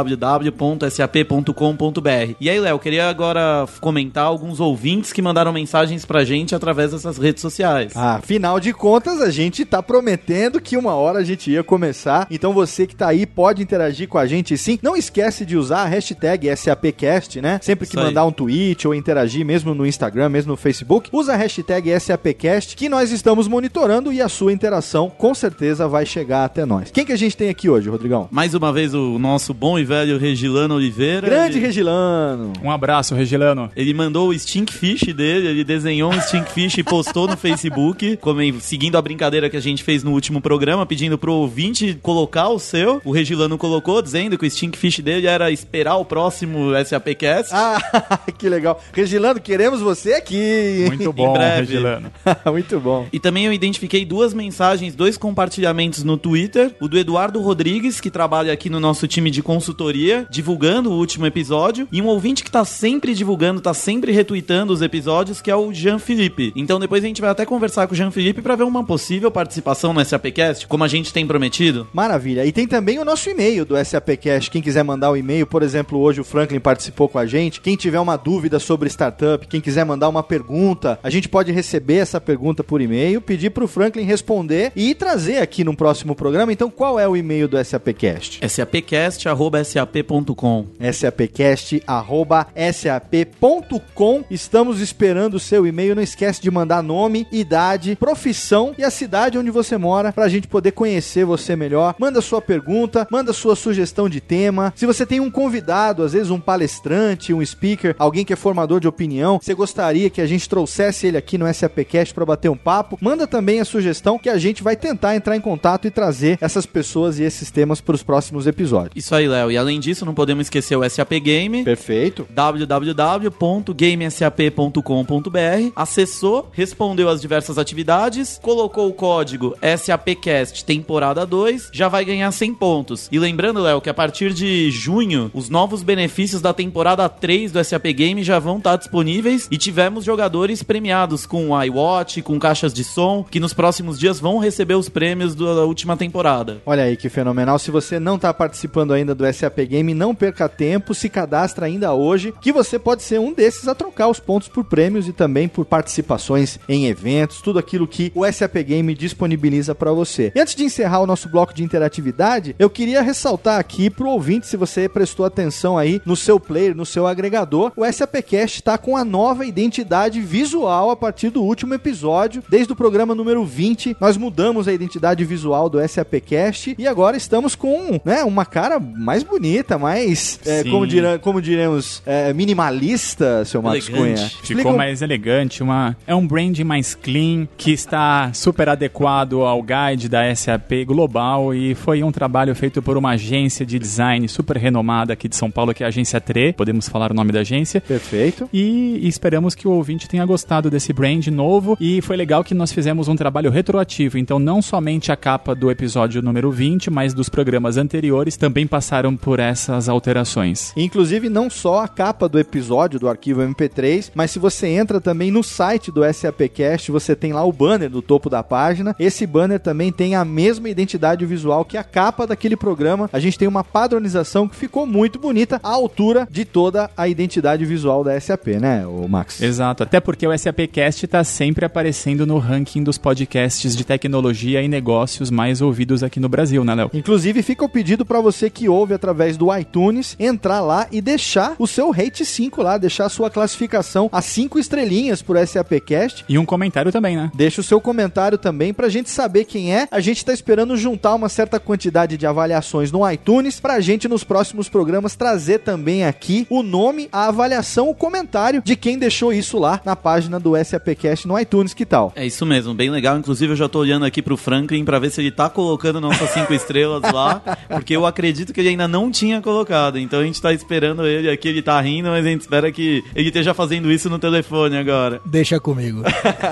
E aí, Léo, queria agora comentar alguns ouvintes que mandaram mensagens pra gente através dessas redes sociais. Ah, afinal de contas, a gente tá prometendo que uma hora a gente ia começar. Então você que tá aí pode interagir com a gente sim. Não esquece de usar a hashtag SAPcast, né? Sempre que Isso mandar aí. um tweet ou interagir, mesmo no Instagram, mesmo no Facebook, usa a hashtag SAPcast que nós estamos monitorando e a sua interação com certeza vai chegar até nós. Quem que a gente tem aqui hoje, Rodrigão? Mais uma vez o nosso bom e velho Regilano Oliveira. Grande e... Regilano! Um abraço abraço, Regilano. Ele mandou o stinkfish dele, ele desenhou um stinkfish e postou no Facebook, como, seguindo a brincadeira que a gente fez no último programa, pedindo pro ouvinte colocar o seu. O Regilano colocou, dizendo que o stinkfish dele era esperar o próximo SAPcast. Ah, que legal. Regilano, queremos você aqui. Muito bom, Regilano. Muito bom. E também eu identifiquei duas mensagens, dois compartilhamentos no Twitter. O do Eduardo Rodrigues, que trabalha aqui no nosso time de consultoria, divulgando o último episódio. E um ouvinte que tá sempre sempre divulgando, tá sempre retweetando os episódios, que é o Jean Felipe. Então depois a gente vai até conversar com o Jean Felipe para ver uma possível participação no SAPcast, como a gente tem prometido. Maravilha. E tem também o nosso e-mail do SAPcast. Quem quiser mandar o um e-mail, por exemplo, hoje o Franklin participou com a gente. Quem tiver uma dúvida sobre startup, quem quiser mandar uma pergunta, a gente pode receber essa pergunta por e-mail, pedir pro Franklin responder e trazer aqui no próximo programa. Então, qual é o e-mail do SAPcast? sapcast@sap.com. sapcast@sap sap.com. Estamos esperando o seu e-mail. Não esquece de mandar nome, idade, profissão e a cidade onde você mora para a gente poder conhecer você melhor. Manda sua pergunta, manda sua sugestão de tema. Se você tem um convidado, às vezes um palestrante, um speaker, alguém que é formador de opinião, você gostaria que a gente trouxesse ele aqui no SAPcast para bater um papo, manda também a sugestão que a gente vai tentar entrar em contato e trazer essas pessoas e esses temas para os próximos episódios. Isso aí, Léo. E além disso, não podemos esquecer o SAP Game. Perfeito. www.gamesap.com.br. Acessou, respondeu às diversas atividades, colocou o código SAPcast temporada 2, já vai ganhar 100 pontos. E lembrando, Léo, que a partir de junho, os novos benefícios da temporada 3 do SAP Game já vão estar disponíveis e tivemos jogadores premiados com iWatch, com caixas de som, que nos próximos dias vão receber os prêmios da última temporada. Olha aí que fenomenal. Se você não está participando ainda do SAP Game, não perca tempo, se cadastra ainda hoje, que você pode ser um desses a trocar os pontos por prêmios e também por participações em eventos, tudo aquilo que o SAP Game disponibiliza para você. E antes de encerrar o nosso bloco de interatividade, eu queria ressaltar aqui pro ouvinte, se você prestou atenção aí no seu player, no seu agregador, o SAPcast está com a nova identidade visual a partir do último episódio. Desde o programa número 20, nós mudamos a identidade visual do SAPcast e agora estamos com né, uma cara mais bonita, mais, é, como, dirá, como diremos, é, minimalista, seu Marcos Elegante. Cunha. Ficou um- mais elegante, uma, é um brand mais clean, que está super adequado ao guide da SAP Global e foi um trabalho feito por uma agência de design super renomada aqui de São Paulo, que é a Agência TRE, podemos falar o nome da agência. Perfeito. E esperamos que o ouvinte tenha gostado desse brand novo. E foi legal que nós fizemos um trabalho retroativo. Então, não somente a capa do episódio número 20, mas dos programas anteriores também passaram por essas alterações. Inclusive, não só a capa do episódio do arquivo MP3, mas se você entra também no site do SAPcast, você tem lá o banner no topo da página. Esse banner também tem a mesma identidade visual que a capa daquele programa. A gente tem uma padronização que ficou muito bonita à altura de toda a identidade visual da SAP, né, o Max? Exato, até porque o SAPcast está sempre aparecendo no ranking dos podcasts de tecnologia e negócios mais ouvidos aqui no Brasil, né, Léo? Inclusive, fica o pedido para você que ouve através do iTunes entrar lá e deixar o seu rate 5 lá, deixar a sua classificação a 5 estrelinhas por SAPcast. E um comentário também, né? Deixa o seu comentário também pra gente saber quem é. A gente tá esperando juntar uma certa quantidade de avaliações no iTunes pra gente nos próximos programas trazer também aqui o nome, a avaliação, o comentário de quem deixou isso lá na página do SAPcast no iTunes, que tal? É isso mesmo, bem legal. Inclusive, eu já tô olhando aqui pro Franklin pra ver se ele tá colocando nossas cinco estrelas lá, porque eu acredito que ele ainda não tinha colocado. Então a gente tá esperando ele aqui, ele tá rindo, mas a gente espera que ele esteja fazendo isso no telefone agora. Deixa comigo.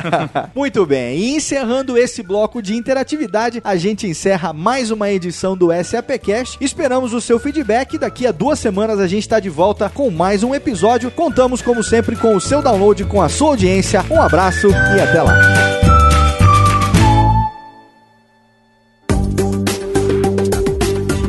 Muito bem, e encerrando esse bloco de interatividade, a gente encerra mais uma edição do SAPcast. Esperamos o seu feedback. Daqui a duas semanas a gente está de volta com mais um episódio. Contamos, como sempre, com o seu download, com a sua audiência. Um abraço e até lá.